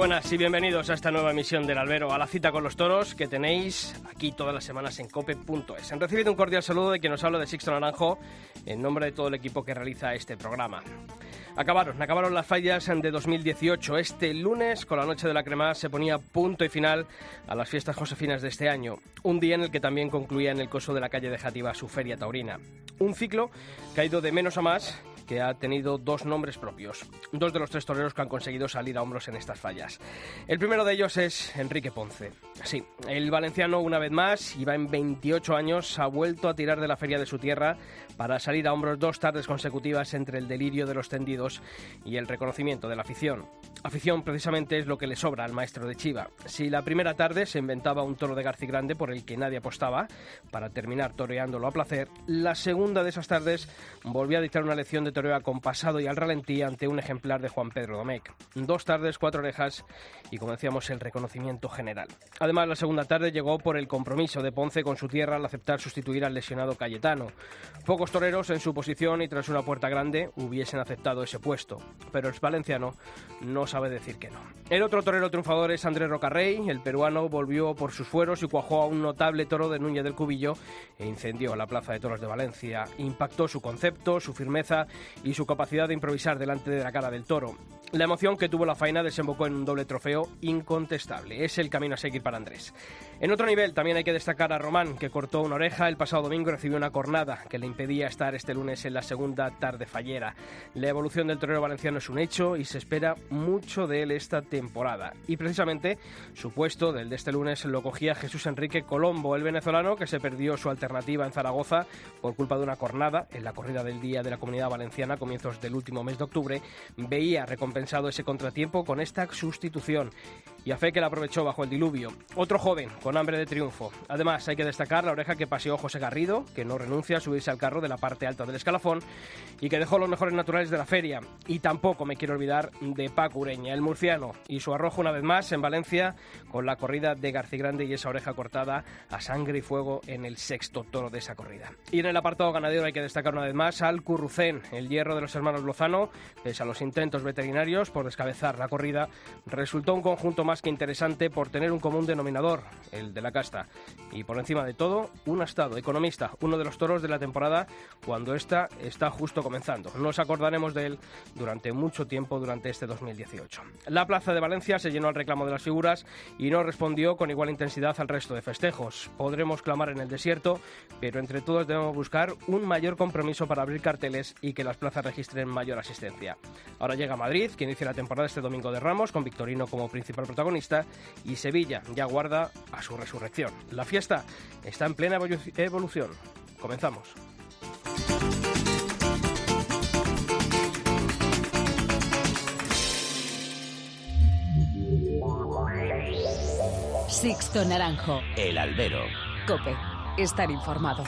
Buenas y bienvenidos a esta nueva emisión del Albero, a la cita con los toros que tenéis aquí todas las semanas en cope.es. Han recibido un cordial saludo de quien nos habla de Sixto Naranjo en nombre de todo el equipo que realiza este programa. Acabaron, acabaron las fallas de 2018. Este lunes, con la noche de la crema, se ponía punto y final a las fiestas josefinas de este año. Un día en el que también concluía en el coso de la calle de Jativa su feria taurina. Un ciclo que ha ido de menos a más que ha tenido dos nombres propios, dos de los tres toreros que han conseguido salir a hombros en estas fallas. El primero de ellos es Enrique Ponce. Sí, el valenciano una vez más, y va en 28 años, ha vuelto a tirar de la feria de su tierra para salir a hombros dos tardes consecutivas entre el delirio de los tendidos y el reconocimiento de la afición. Afición precisamente es lo que le sobra al maestro de Chiva. Si la primera tarde se inventaba un toro de Garci Grande por el que nadie apostaba, para terminar toreándolo a placer, la segunda de esas tardes volvió a dictar una lección de toreo compasado y al ralentí ante un ejemplar de Juan Pedro Domecq. Dos tardes, cuatro orejas y, como decíamos, el reconocimiento general. La segunda tarde llegó por el compromiso de Ponce con su tierra al aceptar sustituir al lesionado Cayetano. Pocos toreros en su posición y tras una puerta grande hubiesen aceptado ese puesto, pero el valenciano no sabe decir que no. El otro torero triunfador es Andrés Rocarrey. El peruano volvió por sus fueros y cuajó a un notable toro de Núñez del Cubillo e incendió la Plaza de Toros de Valencia. Impactó su concepto, su firmeza y su capacidad de improvisar delante de la cara del toro. La emoción que tuvo la faena desembocó en un doble trofeo incontestable. Es el camino a seguir para En otro nivel también hay que destacar a Román, que cortó una oreja el pasado domingo y recibió una cornada que le impedía estar este lunes en la segunda tarde fallera. La evolución del torero valenciano es un hecho y se espera mucho de él esta temporada. Y precisamente su puesto del de este lunes lo cogía Jesús Enrique Colombo, el venezolano que se perdió su alternativa en Zaragoza por culpa de una cornada en la corrida del Día de la Comunidad Valenciana a comienzos del último mes de octubre, veía recompensado ese contratiempo con esta sustitución y a fe que la aprovechó bajo el diluvio. Otro joven con hambre de triunfo. Además, hay que destacar la oreja que paseó José Garrido, que no renuncia a subirse al carro de la parte alta del escalafón y que dejó los mejores naturales de la feria. Y tampoco me quiero olvidar de Paco Ureña, el murciano, y su arrojo una vez más en Valencia con la corrida de Grande y esa oreja cortada a sangre y fuego en el sexto toro de esa corrida. Y en el apartado ganadero hay que destacar una vez más al Currucén, el hierro de los hermanos Lozano, pese a los intentos veterinarios por descabezar la corrida, resultó un conjunto más que interesante por tener un común el de la casta. Y por encima de todo, un astado economista, uno de los toros de la temporada cuando esta está justo comenzando. Nos acordaremos de él durante mucho tiempo durante este 2018. La plaza de Valencia se llenó al reclamo de las figuras y no respondió con igual intensidad al resto de festejos. Podremos clamar en el desierto, pero entre todos debemos buscar un mayor compromiso para abrir carteles y que las plazas registren mayor asistencia. Ahora llega Madrid, que inicia la temporada este domingo de Ramos, con Victorino como principal protagonista, y Sevilla ya guarda a su resurrección. La fiesta está en plena evolución. Comenzamos. Sixto Naranjo. El albero. Cope. Estar informado.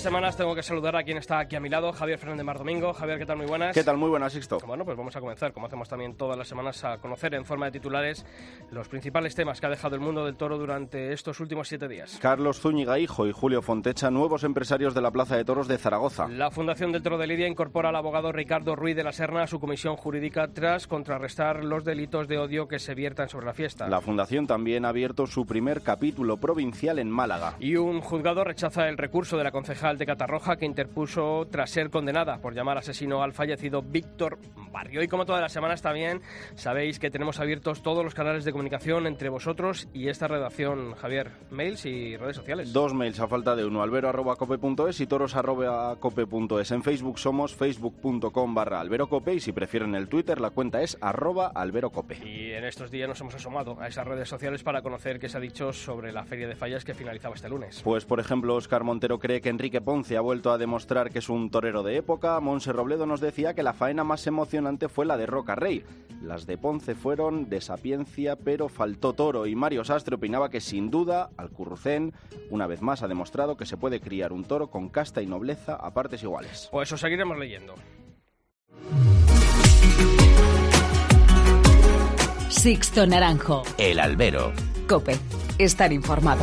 Las semanas tengo que saludar a quien está aquí a mi lado, Javier Fernández Mar Domingo. Javier, ¿qué tal? Muy buenas. ¿Qué tal? Muy buenas, Sixto. Bueno, pues vamos a comenzar, como hacemos también todas las semanas, a conocer en forma de titulares los principales temas que ha dejado el mundo del toro durante estos últimos siete días. Carlos Zúñiga Hijo y Julio Fontecha, nuevos empresarios de la Plaza de Toros de Zaragoza. La Fundación del Toro de Lidia incorpora al abogado Ricardo Ruiz de la Serna a su comisión jurídica tras contrarrestar los delitos de odio que se viertan sobre la fiesta. La Fundación también ha abierto su primer capítulo provincial en Málaga. Y un juzgado rechaza el recurso de la concejal de Catarroja que interpuso tras ser condenada por llamar asesino al fallecido Víctor barrio. Y como todas las semanas también sabéis que tenemos abiertos todos los canales de comunicación entre vosotros y esta redacción, Javier, mails y redes sociales. Dos mails a falta de uno, albero.cope.es y toros.cope.es. En Facebook somos facebook.com barra alberocope y si prefieren el Twitter la cuenta es arroba alberocope. Y en estos días nos hemos asomado a esas redes sociales para conocer qué se ha dicho sobre la Feria de Fallas que finalizaba este lunes. Pues por ejemplo, Oscar Montero cree que Enrique Ponce ha vuelto a demostrar que es un torero de época. Monse Robledo nos decía que la faena más emocionante fue la de Roca Rey. Las de Ponce fueron de sapiencia, pero faltó toro. Y Mario Sastre opinaba que sin duda Alcurrucén, una vez más, ha demostrado que se puede criar un toro con casta y nobleza a partes iguales. Pues eso seguiremos leyendo. Sixto Naranjo. El albero. Cope. Estar informado.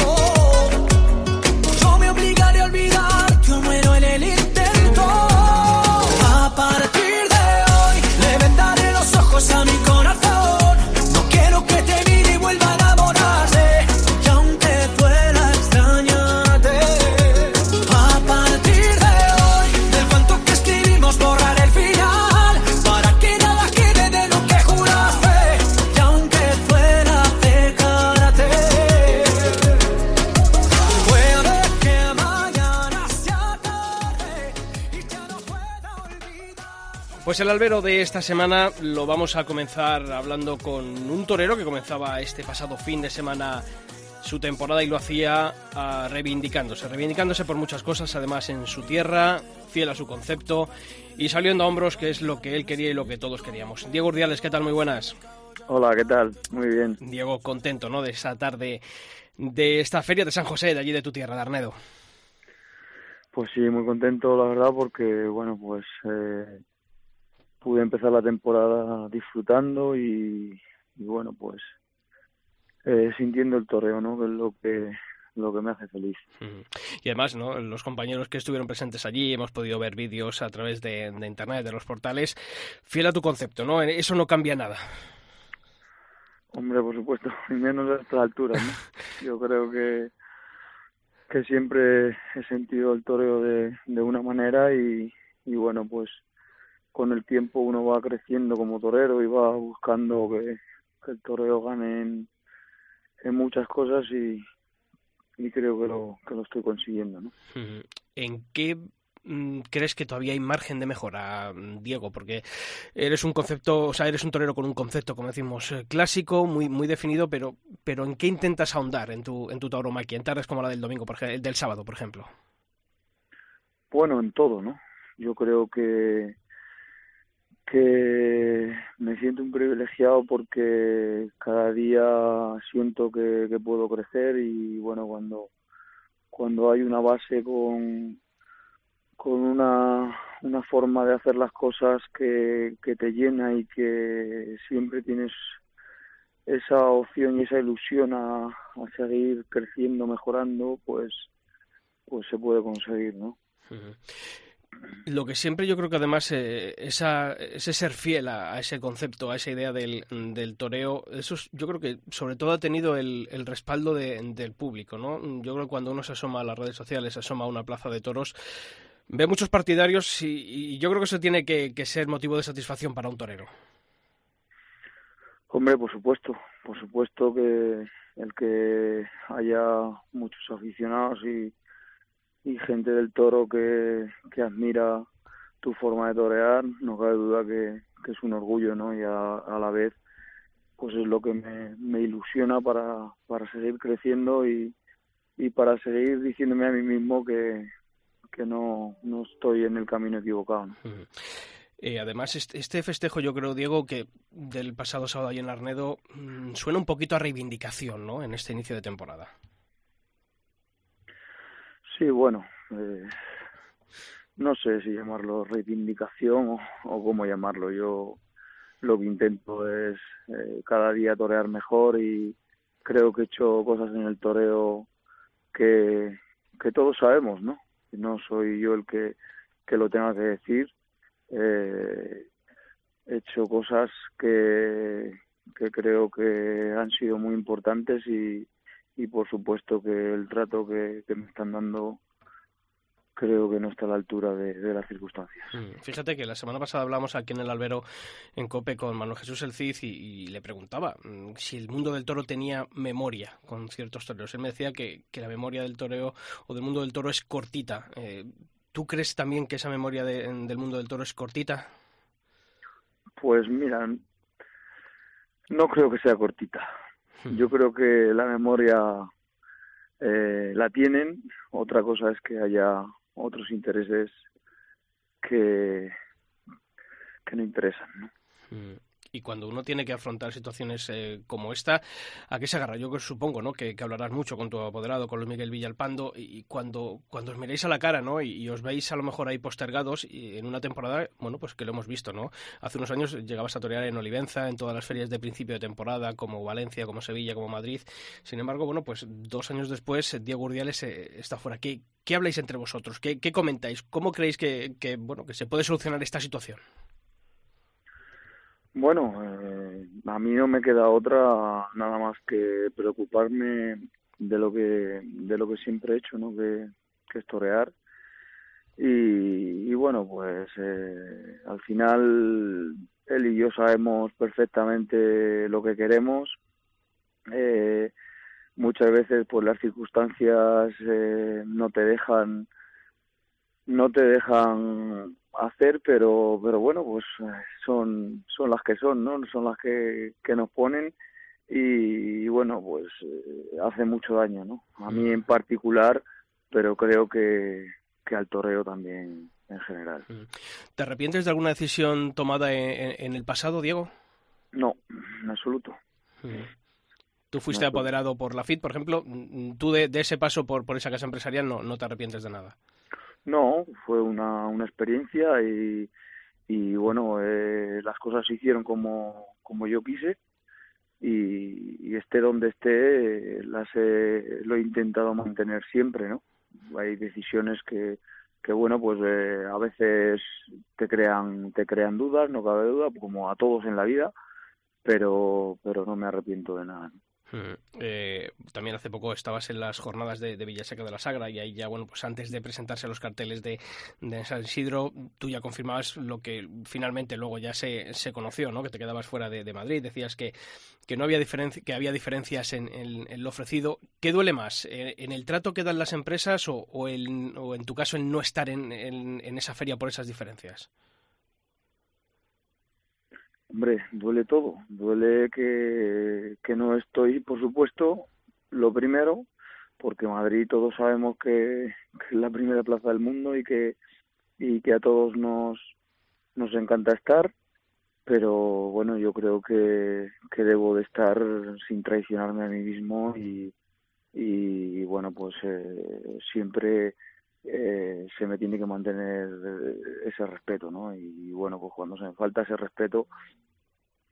Pues el albero de esta semana lo vamos a comenzar hablando con un torero que comenzaba este pasado fin de semana su temporada y lo hacía ah, reivindicándose, reivindicándose por muchas cosas, además en su tierra, fiel a su concepto y saliendo a hombros, que es lo que él quería y lo que todos queríamos. Diego Urdiales, ¿qué tal? Muy buenas. Hola, ¿qué tal? Muy bien. Diego, contento, ¿no? De esa tarde de esta feria de San José, de allí de tu tierra, de Arnedo. Pues sí, muy contento, la verdad, porque, bueno, pues eh, pude empezar la temporada disfrutando y, y bueno, pues eh, sintiendo el torreo, ¿no? Que es lo que, lo que me hace feliz. Ujú. Y además, ¿no? Los compañeros que estuvieron presentes allí, hemos podido ver vídeos a través de, de internet, de los portales. Fiel a tu concepto, ¿no? Eso no cambia nada. Hombre, por supuesto, y menos a estas alturas, ¿no? Yo creo que, que siempre he sentido el toreo de, de una manera y, y bueno, pues con el tiempo uno va creciendo como torero y va buscando que, que el toreo gane en, en muchas cosas y, y creo que lo, que lo estoy consiguiendo, ¿no? ¿En qué mm, crees que todavía hay margen de mejora, Diego? Porque eres un concepto, o sea, eres un torero con un concepto, como decimos, eh, clásico, muy, muy definido, pero, pero ¿en qué intentas ahondar en tu, en tu tauromaquia? En tardes como la del domingo, por ejemplo, del sábado, por ejemplo. Bueno, en todo, ¿no? Yo creo que que me siento un privilegiado porque cada día siento que, que puedo crecer y bueno cuando cuando hay una base con con una una forma de hacer las cosas que, que te llena y que siempre tienes esa opción y esa ilusión a, a seguir creciendo, mejorando, pues pues se puede conseguir, ¿no? Lo que siempre yo creo que además eh, esa, ese ser fiel a, ese concepto, a esa idea del, del toreo, eso es- yo creo que sobre todo ha tenido el, el respaldo de- del público, ¿no? Yo creo que cuando uno se asoma a las redes sociales, se asoma a una plaza de toros, ve muchos partidarios y, y yo creo que eso tiene que, que ser motivo de satisfacción para un torero. Hombre, por supuesto, por supuesto que el que haya muchos aficionados y, y gente del toro que, que admira tu forma de torear, no cabe duda que, que es un orgullo, ¿no? Y a, a la vez, pues es lo que me, me ilusiona para, para seguir creciendo y, y para seguir diciéndome a mí mismo que, que no, no estoy en el camino equivocado, ¿no? Eh, además, este, este festejo, yo creo, Diego, que del pasado sábado ahí en Arnedo, mm, suena un poquito a reivindicación, ¿no? En este inicio de temporada. Sí, bueno, eh, no sé si llamarlo reivindicación o, cómo llamarlo. Yo lo que intento es eh, cada día torear mejor y creo que he hecho cosas en el toreo que, que todos sabemos, ¿no? No soy yo el que, que lo tenga que decir. Eh, he hecho cosas que, que creo que han sido muy importantes y, y por supuesto que el trato que, que me están dando creo que no está a la altura de, las circunstancias. Mm, fíjate que la semana pasada hablamos aquí en el albero en COPE con Manuel Jesús El Cid y, le preguntaba mm, si el mundo del toro tenía memoria con ciertos toreros. Él me decía que, la memoria del toreo o del mundo del toro es cortita. Eh, ¿Tú crees también que esa memoria del mundo del toro es cortita? Pues mira, no creo que sea cortita. Hmm. Yo creo que la memoria eh, la tienen. Otra cosa es que haya otros intereses que, que no interesan. ¿no? Mm. Y cuando uno tiene que afrontar situaciones eh, como esta, ¿a qué se agarra? Yo supongo ¿no? que, hablarás mucho con tu apoderado, con Luis Miguel Villalpando, y cuando, cuando os miréis a la cara ¿no? Y, os veis a lo mejor ahí postergados y en una temporada, bueno, pues que lo hemos visto, ¿no? Hace unos años llegabas a torear en Olivenza, en todas las ferias de principio de temporada, como Valencia, como Sevilla, como Madrid. Sin embargo, bueno, pues dos años después, Diego Urdiales eh, está fuera. ¿Qué, ¿Qué habláis entre vosotros? ¿Qué, qué comentáis? ¿Cómo creéis que, que, bueno, que se puede solucionar esta situación? Bueno, eh, a mí no me queda otra nada más que preocuparme de lo que de lo que siempre he hecho, ¿no? Que, que es torear. Y, bueno, pues eh, al final él y yo sabemos perfectamente lo que queremos. Eh, muchas veces, pues las circunstancias eh, no te dejan no te dejan hacer, pero pero bueno, pues son son las que son, ¿no? Son las que, que nos ponen y, bueno, pues eh, hace mucho daño, ¿no? A mí en particular, pero creo que, que al torreo también en general. ¿Te arrepientes de alguna decisión tomada en, el pasado, Diego? No, en absoluto. Tú fuiste apoderado por la FIT, por ejemplo. ¿Tú de, ese paso por, por esa casa empresarial no, no te arrepientes de nada? No, fue una, una experiencia y, y bueno, eh, las cosas se hicieron como, como yo quise y, y esté donde esté, las lo he intentado mantener siempre, ¿no? Hay decisiones que, que bueno, pues eh, a veces te crean, te crean dudas, no cabe duda, como a todos en la vida, pero, pero no me arrepiento de nada. Eh, también hace poco estabas en las jornadas de, Villaseca de la Sagra y ahí ya, bueno, pues antes de presentarse los carteles de, San Isidro, tú ya confirmabas lo que finalmente luego ya se, se conoció, ¿no? Que te quedabas fuera de, Madrid, decías que, que no había diferencia, que había diferencias en, lo ofrecido. ¿Qué duele más? Eh, ¿En el trato que dan las empresas o, o, o en tu caso el no estar en, en esa feria por esas diferencias? Hombre, duele todo. Duele que, no estoy, por supuesto, lo primero, porque Madrid todos sabemos que, es la primera plaza del mundo y que, y que a todos nos, nos encanta estar, pero bueno, yo creo que, que debo de estar sin traicionarme a mí mismo y, y bueno, pues eh, siempre eh, se me tiene que mantener ese respeto, ¿no? Y bueno, pues cuando se me falta ese respeto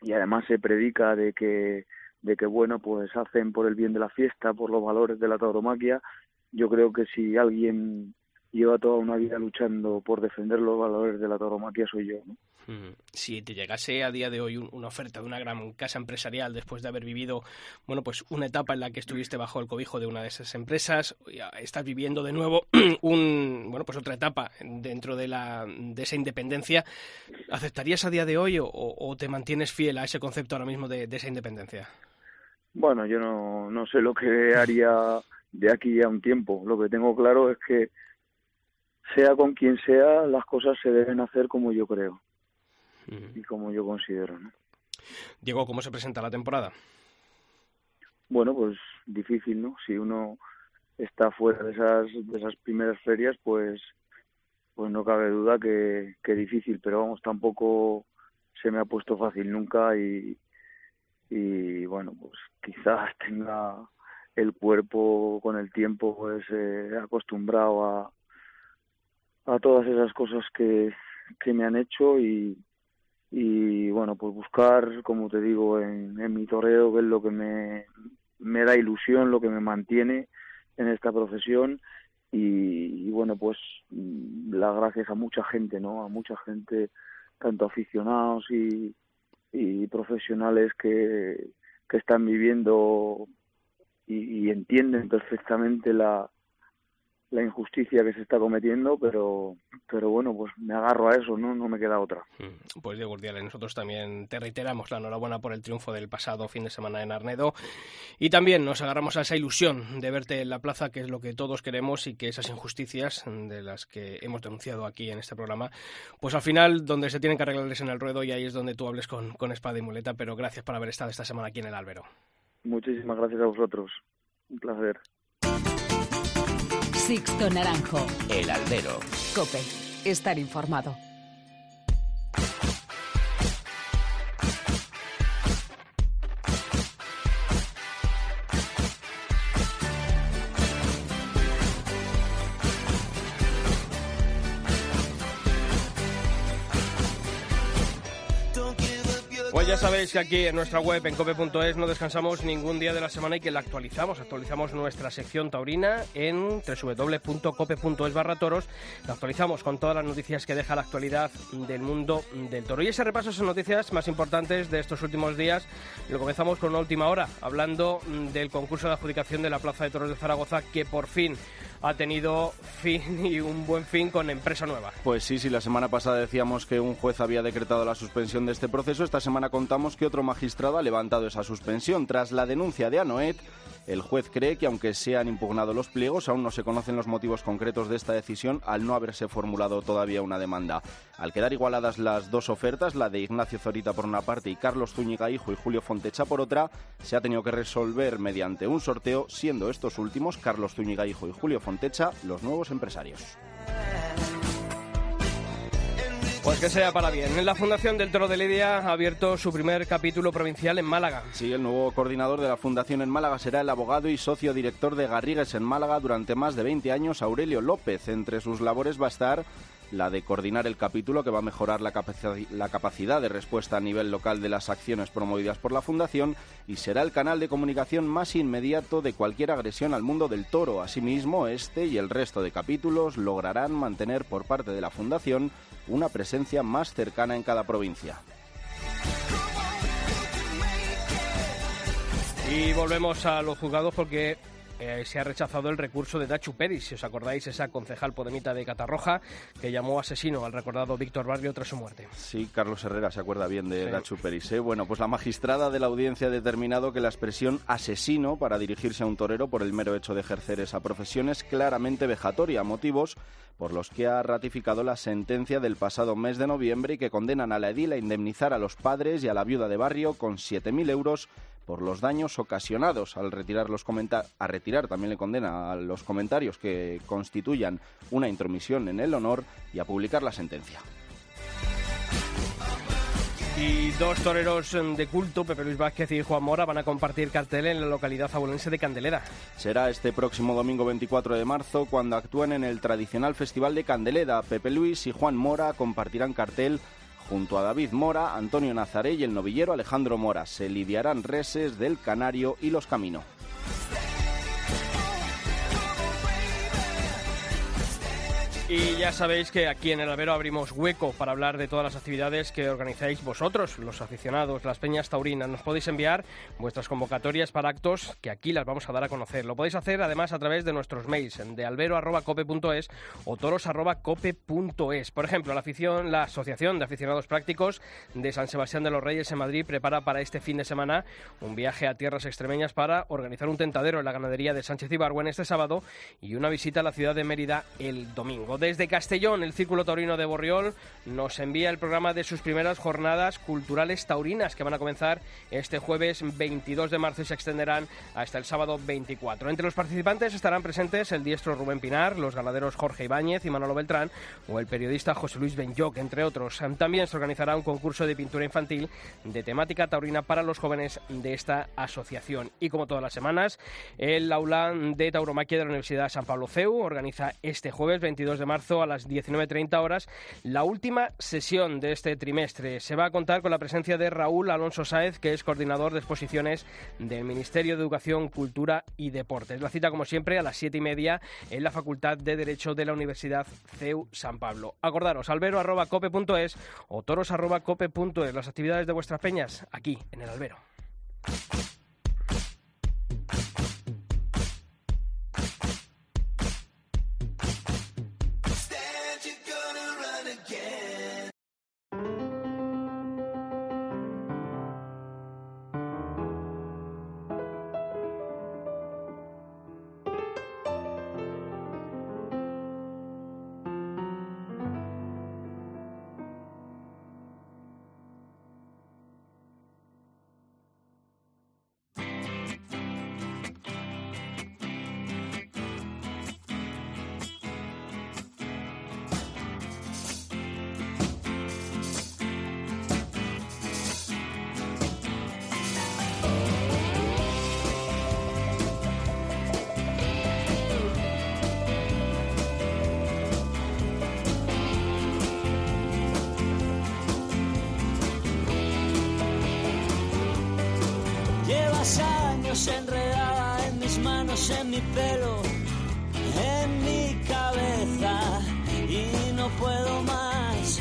y además se predica de que de que bueno pues hacen por el bien de la fiesta, por los valores de la tauromaquia, yo creo que si alguien lleva toda una vida luchando por defender los valores de la tauromaquia soy yo, ¿no? Si te llegase a día de hoy una oferta de una gran casa empresarial después de haber vivido, bueno, pues una etapa en la que estuviste bajo el cobijo de una de esas empresas, estás viviendo de nuevo un, bueno, pues otra etapa dentro de la de esa independencia, ¿aceptarías a día de hoy o, te mantienes fiel a ese concepto ahora mismo de, esa independencia? Bueno, yo no, no sé lo que haría de aquí a un tiempo. Lo que tengo claro es que sea con quien sea, las cosas se deben hacer como yo creo y como yo considero. ¿no? Diego, ¿cómo se presenta la temporada? Bueno, pues difícil, ¿no? Si uno está fuera de esas, de esas primeras ferias, pues, pues no cabe duda que, que difícil, pero vamos, tampoco se me ha puesto fácil nunca y, y bueno, pues quizás tenga el cuerpo con el tiempo pues eh, acostumbrado a, a todas esas cosas que, que me han hecho y, y bueno, pues buscar, como te digo, en, en mi toreo, que es lo que me, me da ilusión, lo que me mantiene en esta profesión y, bueno, pues mm, las gracias a mucha gente, ¿no? A mucha gente, tanto aficionados y, y profesionales que, que están viviendo y entienden perfectamente la, la injusticia que se está cometiendo, pero, pero bueno, pues me agarro a eso, ¿no? No me queda otra. Mm, pues Diego Urdiales, nosotros también te reiteramos la enhorabuena por el triunfo del pasado fin de semana en Arnedo y también nos agarramos a esa ilusión de verte en la plaza, que es lo que todos queremos y que esas injusticias de las que hemos denunciado aquí en este programa, pues al final donde se tienen que arreglarles en el ruedo y ahí es donde tú hables con, con espada y muleta, pero gracias por haber estado esta semana aquí en el Albero. Muchísimas gracias a vosotros. Un placer. Sixto Naranjo. El Albero. Cope. Estar informado. Sabéis que aquí en nuestra web, en cope.es, no descansamos ningún día de la semana y que la actualizamos. Actualizamos nuestra sección taurina en www.cope.es barra toros. La actualizamos con todas las noticias que deja la actualidad del mundo del toro. Y ese repaso son noticias más importantes de estos últimos días lo comenzamos con una última hora, hablando del concurso de adjudicación de la Plaza de Toros de Zaragoza, que por fin ha tenido fin y un buen fin con empresa nueva. Pues sí, sí, la semana pasada decíamos que un juez había decretado la suspensión de este proceso. Esta semana contamos que otro magistrado ha levantado esa suspensión tras la denuncia de Anoet el juez cree que aunque se han impugnado los pliegos, aún no se conocen los motivos concretos de esta decisión al no haberse formulado todavía una demanda. Al quedar igualadas las dos ofertas, la de Ignacio Zorita por una parte y Carlos Zúñiga Hijo y Julio Fontecha por otra, se ha tenido que resolver mediante un sorteo, siendo estos últimos, Carlos Zúñiga Hijo y Julio Fontecha, los nuevos empresarios. Pues que sea para bien. La Fundación del Toro de Lidia ha abierto su primer capítulo provincial en Málaga. Sí, el nuevo coordinador de la Fundación en Málaga será el abogado y socio director de Garrigues en Málaga durante más de 20 años, Aurelio López. Entre sus labores va a estar la de coordinar el capítulo que va a mejorar la, la, capacidad de respuesta a nivel local de las acciones promovidas por la Fundación y será el canal de comunicación más inmediato de cualquier agresión al mundo del toro. Asimismo, este y el resto de capítulos lograrán mantener por parte de la Fundación una presencia más cercana en cada provincia. Y volvemos a los juzgados porque eh, se ha rechazado el recurso de Dachu Peris, si os acordáis, esa concejal podemita de Catarroja que llamó asesino al recordado Víctor Barrio tras su muerte. Sí, Carlos Herrera se acuerda bien de Dachu Peris. ¿eh? Bueno, pues la magistrada de la audiencia ha determinado que la expresión asesino para dirigirse a un torero por el mero hecho de ejercer esa profesión es claramente vejatoria, motivos por los que ha ratificado la sentencia del pasado mes de noviembre y que condenan a la edil a indemnizar a los padres y a la viuda de barrio con 7.000 euros por los daños ocasionados al retirar los a retirar también le condena a los comentarios que constituyan una intromisión en el honor y a publicar la sentencia. Y dos toreros de culto, Pepe Luis Vázquez y Juan Mora, van a compartir cartel en la localidad abulense de Candelera. Será este próximo domingo 24 de marzo cuando actúen en el tradicional Festival de Candelera. Pepe Luis y Juan Mora compartirán cartel Junto a David Mora, Antonio Nazaré y el novillero Alejandro Mora se lidiarán reses del Canario y los Caminos. Y ya sabéis que aquí en el Albero abrimos hueco para hablar de todas las actividades que organizáis vosotros, los aficionados, las peñas taurinas. Nos podéis enviar vuestras convocatorias para actos que aquí las vamos a dar a conocer. Lo podéis hacer además a través de nuestros mails de albero.cope.es o toros.cope.es. Por ejemplo, la, afición, la Asociación de Aficionados Prácticos de San Sebastián de los Reyes en Madrid prepara para este fin de semana un viaje a tierras extremeñas para organizar un tentadero en la ganadería de Sánchez Ibargüen este sábado y una visita a la ciudad de Mérida el domingo. Desde Castellón, el Círculo Taurino de Borriol nos envía el programa de sus primeras jornadas culturales taurinas que van a comenzar este jueves 22 de marzo y se extenderán hasta el sábado 24. Entre los participantes estarán presentes el diestro Rubén Pinar, los ganaderos Jorge Ibáñez y Manolo Beltrán o el periodista José Luis Benyoc, entre otros. También se organizará un concurso de pintura infantil de temática taurina para los jóvenes de esta asociación. Y como todas las semanas, el aula de tauromaquia de la Universidad San Pablo CEU organiza este jueves 22 de marzo a las 19.30 horas, la última sesión de este trimestre. Se va a contar con la presencia de Raúl Alonso Sáez, que es coordinador de exposiciones del Ministerio de Educación, Cultura y Deportes. La cita, como siempre, a las siete y media en la Facultad de Derecho de la Universidad CEU San Pablo. Acordaros, albero.cope.es o toros.cope.es, las actividades de vuestras peñas aquí en el albero. Años enredada en mis manos, en mi pelo, en mi cabeza y no puedo más.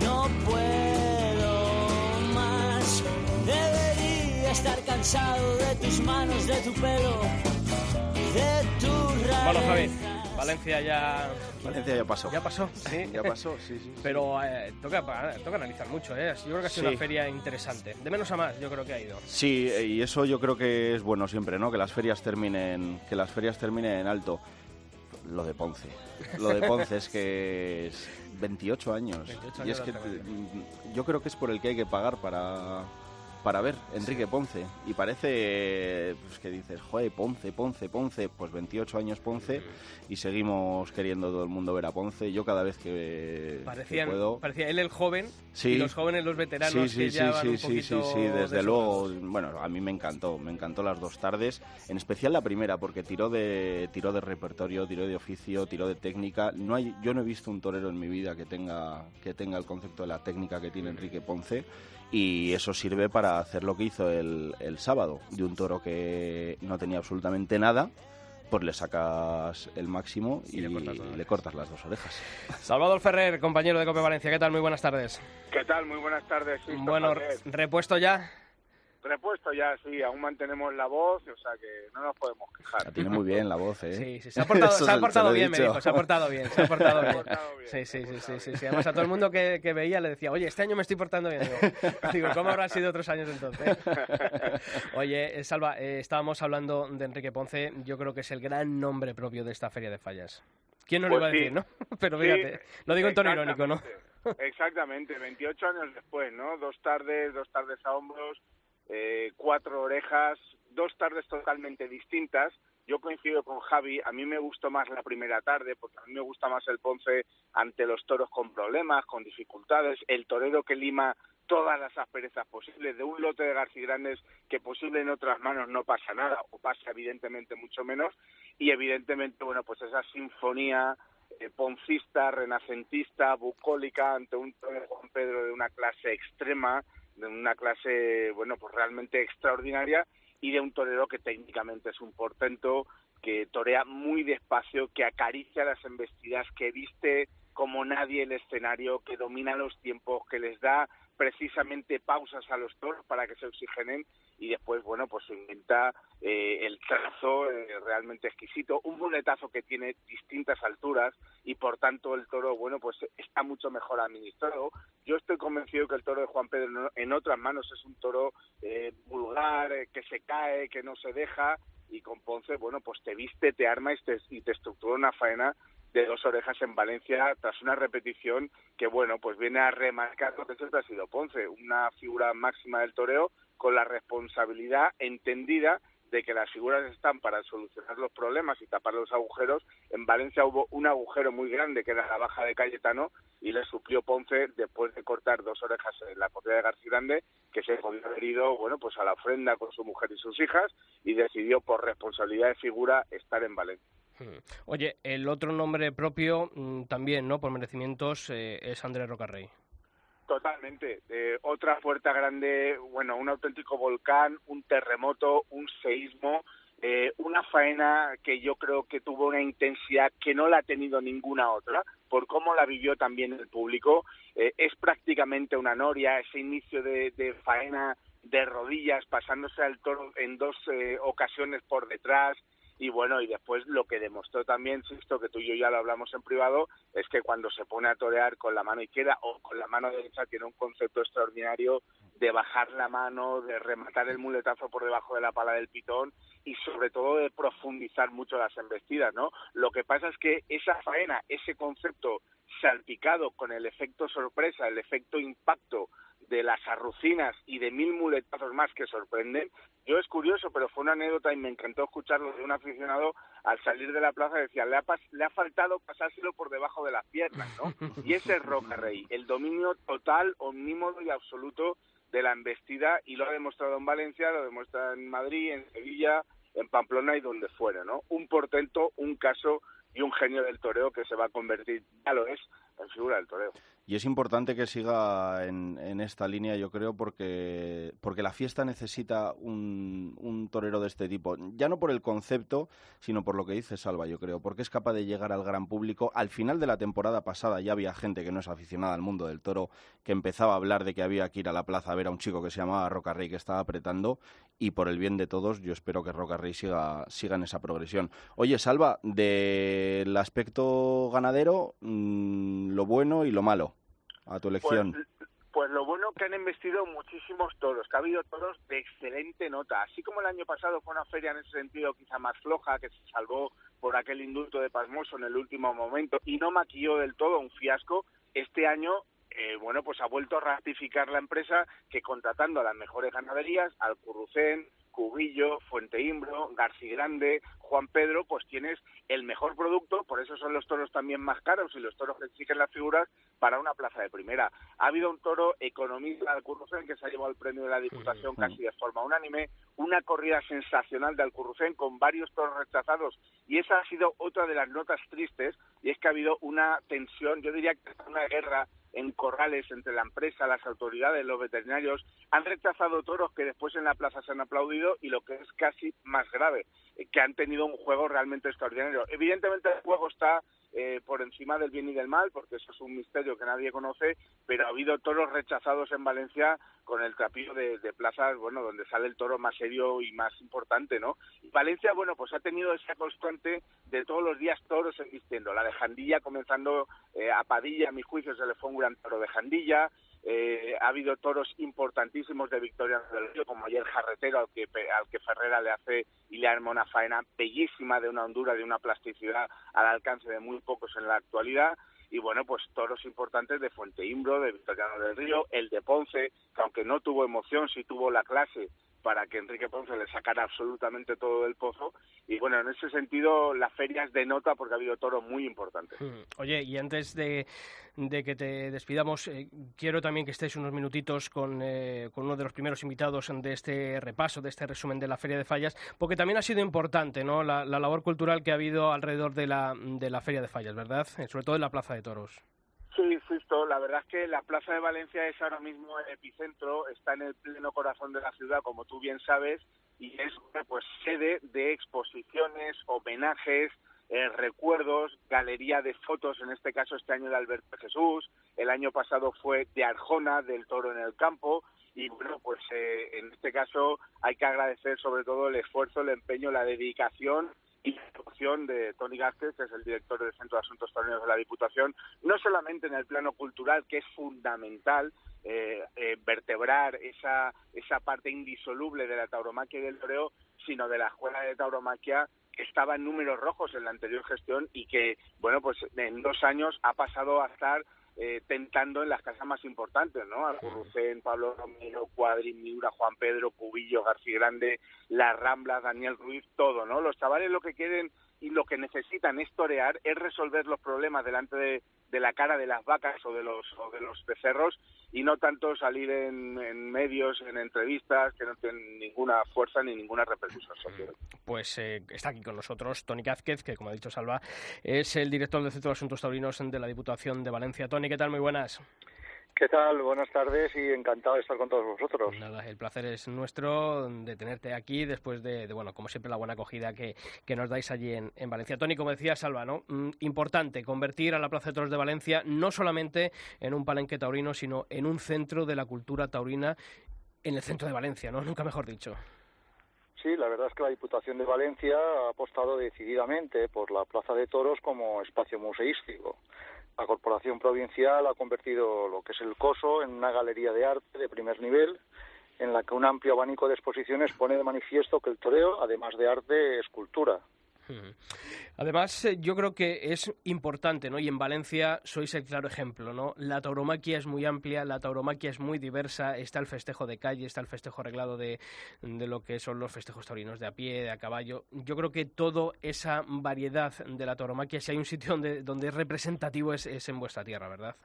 No puedo más. Debería estar cansado de tus manos, de tu pelo, de tu rareza. Valencia ya, Valencia ya pasó. ya pasó, sí. Ya pasó, sí, sí. Pero eh, toca, toca analizar mucho, ¿eh? Yo creo que ha sido Sí. una feria interesante. De menos a más, yo creo que ha ido. Sí, eh, y eso yo creo que es bueno siempre, ¿no? Que las ferias terminen, que las ferias terminen en alto. Lo de Ponce. Lo de Ponce es que es 28 años. 28 y es años que mm, yo creo que es por el que hay que pagar para para ver Enrique Ponce y parece pues que dices, "Joder, Ponce, Ponce, Ponce", pues 28 años Ponce y seguimos queriendo todo el mundo ver a Ponce. Yo cada vez que, que Parecían, puedo parecía él el joven Sí. y los jóvenes los veteranos Sí, que sí, ya sí, van sí, un sí, poquito sí, sí, desde luego. Bueno, a mí me encantó, me encantó las dos tardes, en especial la primera porque tiró de tiró de repertorio, tiró de oficio, tiró de técnica. No hay, yo no he visto un torero en mi vida que tenga que tenga el concepto de la técnica que tiene Enrique Ponce y eso sirve para hacer lo que hizo el, el sábado de un toro que no tenía absolutamente nada. Pues le sacas el máximo y, Y le cortas las le cortas las dos orejas. Salvador Ferrer, compañero de Cope Valencia, ¿qué tal? Muy buenas tardes. ¿Qué tal? Muy buenas tardes. Sisto Bueno, Javier. repuesto ya. Repuesto ya, sí, aún mantenemos la voz, o sea que no nos podemos quejar. La tiene muy bien la voz, ¿eh? Sí, sí, se ha portado, se ha bien, me dijo, se ha portado bien, se ha portado bien. Sí, sí, sí, sí, sí. Además a todo el mundo que, que veía le decía, oye, este año me estoy portando bien. Digo, digo, ¿cómo habrán sido otros años entonces? Oye, eh, Salva, eh, estábamos hablando de Enrique Ponce, yo creo que es el gran nombre propio de esta Feria de Fallas. ¿Quién no lo Pues iba a sí. decir, no? Pero Sí, fíjate, lo digo en tono irónico, ¿no? exactamente, Exactamente, 28 años después, ¿no? Dos tardes, dos tardes a hombros, eh, cuatro orejas, dos tardes totalmente distintas. Yo coincido con Javi, a mí me gustó más la primera tarde, porque a mí me gusta más el Ponce ante los toros con problemas, con dificultades, el torero que lima todas las asperezas posibles, de un lote de Garcigrandes que posible en otras manos no pasa nada, o pasa evidentemente mucho menos, y evidentemente, bueno, pues esa sinfonía eh, poncista, renacentista, bucólica, ante un Juan Pedro de una clase extrema, de una clase, bueno, pues realmente extraordinaria, y de un torero que técnicamente es un portento, que torea muy despacio, que acaricia las embestidas, que viste como nadie el escenario, que domina los tiempos, que les da precisamente pausas a los toros para que se oxigenen y después, bueno, pues se inventa eh, el trazo eh, realmente exquisito, un muletazo que tiene distintas alturas y por tanto el toro, bueno, pues está mucho mejor administrado. Yo estoy convencido que el toro de Juan Pedro en otras manos es un toro eh, vulgar, eh, que se cae, que no se deja y con Ponce, bueno, pues te viste, te arma y te, y te estructura una faena de dos orejas en Valencia tras una repetición que, bueno, pues viene a remarcar lo que siempre ha sido Ponce, una figura máxima del toreo con la responsabilidad entendida de que las figuras están para solucionar los problemas y tapar los agujeros. En Valencia hubo un agujero muy grande que era la baja de Cayetano y le suplió Ponce después de cortar dos orejas en la corrida de García Grande que se podía haber ido, bueno, pues a la ofrenda con su mujer y sus hijas y decidió por responsabilidad de figura estar en Valencia. Oye, el otro nombre propio mm, también, ¿no? Por merecimientos eh, es Andrés Rocarrey. Totalmente. Eh, otra puerta grande, bueno, un auténtico volcán, un terremoto, un seísmo, eh, una faena que yo creo que tuvo una intensidad que no la ha tenido ninguna otra, por cómo la vivió también el público. Eh, es prácticamente una noria, ese inicio de, de faena de rodillas, pasándose al toro en dos eh, ocasiones por detrás, y bueno, y después lo que demostró también, Sisto, que tú y yo ya lo hablamos en privado, es que cuando se pone a torear con la mano izquierda o con la mano derecha tiene un concepto extraordinario de bajar la mano, de rematar el muletazo por debajo de la pala del pitón y sobre todo de profundizar mucho las embestidas, ¿no? Lo que pasa es que esa faena, ese concepto salpicado con el efecto sorpresa, el efecto impacto de las arrucinas y de mil muletazos más que sorprenden. Yo es curioso, pero fue una anécdota y me encantó escucharlo de un aficionado al salir de la plaza decía, le ha, le ha faltado pasárselo por debajo de las piernas, ¿no? Y ese es Roca Rey, el dominio total, omnímodo y absoluto de la embestida y lo ha demostrado en Valencia, lo demuestra en Madrid, en Sevilla, en Pamplona y donde fuera, ¿no? Un portento, un caso y un genio del toreo que se va a convertir, ya lo es, en figura del toreo. Y es importante que siga en, esta línea, yo creo, porque, porque la fiesta necesita un, torero de este tipo. Ya no por el concepto, sino por lo que dice Salva, yo creo, porque es capaz de llegar al gran público. Al final de la temporada pasada ya había gente que no es aficionada al mundo del toro, que empezaba a hablar de que había que ir a la plaza a ver a un chico que se llamaba Rocarrey que estaba apretando, y por el bien de todos, yo espero que Rocarrey siga, siga en esa progresión. Oye, Salva, del aspecto ganadero, mmm, lo bueno y lo malo a tu elección? Pues, pues, lo bueno que han investido muchísimos toros, que ha habido toros de excelente nota. Así como el año pasado fue una feria en ese sentido quizá más floja, que se salvó por aquel indulto de Pasmoso en el último momento y no maquilló del todo un fiasco, este año eh, bueno, pues ha vuelto a ratificar la empresa que contratando a las mejores ganaderías, al Currucén, Cubillo, Fuente Imbro, García Grande, Juan Pedro, pues tienes el mejor producto, por eso son los toros también más caros y los toros que exigen las figuras para una plaza de primera. Ha habido un toro economista de Currucén que se ha llevado el premio de la Diputación casi de forma unánime, una corrida sensacional de Alcurrucén con varios toros rechazados y esa ha sido otra de las notas tristes y es que ha habido una tensión, yo diría que una guerra en corrales entre la empresa, las autoridades, los veterinarios, han rechazado toros que después en la plaza se han aplaudido y lo que es casi más grave, que han tenido un juego realmente extraordinario. Evidentemente el juego está eh, por encima del bien y del mal, porque eso es un misterio que nadie conoce, pero ha habido toros rechazados en Valencia con el trapillo de, de, plazas, bueno, donde sale el toro más serio y más importante, ¿no? Y Valencia, bueno, pues ha tenido esa constante de todos los días toros embistiendo. La de Jandilla, comenzando eh, a Padilla, a mi juicio, se le fue un gran toro de Jandilla, eh, ha habido toros importantísimos de Victoria del Río, como ayer Jarretero, al que, al que Ferrera le hace y le arma una faena bellísima de una hondura, de una plasticidad al alcance de muy pocos en la actualidad. Y bueno, pues toros importantes de Fuente Imbro, de Victoriano del Río, el de Ponce, que aunque no tuvo emoción, sí tuvo la clase para que Enrique Ponce le sacara absolutamente todo del pozo. Y bueno, en ese sentido, la feria es de nota porque ha habido toros muy importantes. Hmm. Oye, y antes de, de que te despidamos, eh, quiero también que estéis unos minutitos con, eh, con, uno de los primeros invitados de este repaso, de este resumen de la Feria de Fallas, porque también ha sido importante ¿no? la, la labor cultural que ha habido alrededor de la, de la Feria de Fallas, ¿verdad? Eh, sobre todo en la Plaza de Toros. Sí, justo. La verdad es que la Plaza de Valencia es ahora mismo el epicentro, está en el pleno corazón de la ciudad, como tú bien sabes, y es pues sede de exposiciones, homenajes, eh, recuerdos, galería de fotos, en este caso este año de Alberto Jesús, el año pasado fue de Arjona, del Toro en el Campo, y bueno, pues eh, en este caso hay que agradecer sobre todo el esfuerzo, el empeño, la dedicación y la actuación de Tony Gázquez, que es el director del Centro de Asuntos Taurinos de la Diputación, no solamente en el plano cultural, que es fundamental eh, eh, vertebrar esa, esa parte indisoluble de la tauromaquia y del toreo, sino de la escuela de tauromaquia que estaba en números rojos en la anterior gestión y que, bueno, pues en dos años ha pasado a estar eh, tentando en las casas más importantes, ¿no? Alcurrucén, Pablo Romero, Cuadri, Miura, Juan Pedro, Cubillo, García Grande, Las Ramblas, Daniel Ruiz, todo, ¿no? Los chavales lo que quieren y lo que necesitan es torear, es resolver los problemas delante de, la cara de las vacas o de los, o de los becerros y no tanto salir en, medios, en entrevistas que no tienen ninguna fuerza ni ninguna repercusión social. Pues eh, está aquí con nosotros Tony Cázquez, que como ha dicho Salva, es el director del Centro de Asuntos Taurinos de la Diputación de Valencia. Tony, ¿qué tal? Muy buenas. ¿Qué tal? Buenas tardes y encantado de estar con todos vosotros. Nada, el placer es nuestro de tenerte aquí después de, bueno, como siempre, la buena acogida que, nos dais allí en, Valencia. Tony, como decía Salva, ¿no? Mm, importante convertir a la Plaza de Toros de Valencia no solamente en un palenque taurino, sino en un centro de la cultura taurina en el centro de Valencia, ¿no? Nunca mejor dicho. Sí, la verdad es que la Diputación de Valencia ha apostado decididamente por la Plaza de Toros como espacio museístico. La Corporación Provincial ha convertido lo que es el COSO en una galería de arte de primer nivel, en la que un amplio abanico de exposiciones pone de manifiesto que el toreo, además de arte, es cultura. Además, eh, yo creo que es importante, ¿no? Y en Valencia sois el claro ejemplo, ¿no? La tauromaquia es muy amplia, la tauromaquia es muy diversa, está el festejo de calle, está el festejo arreglado de, lo que son los festejos taurinos de a pie, de a caballo. Yo creo que toda esa variedad de la tauromaquia, si hay un sitio donde, donde es representativo, es, en vuestra tierra, ¿verdad?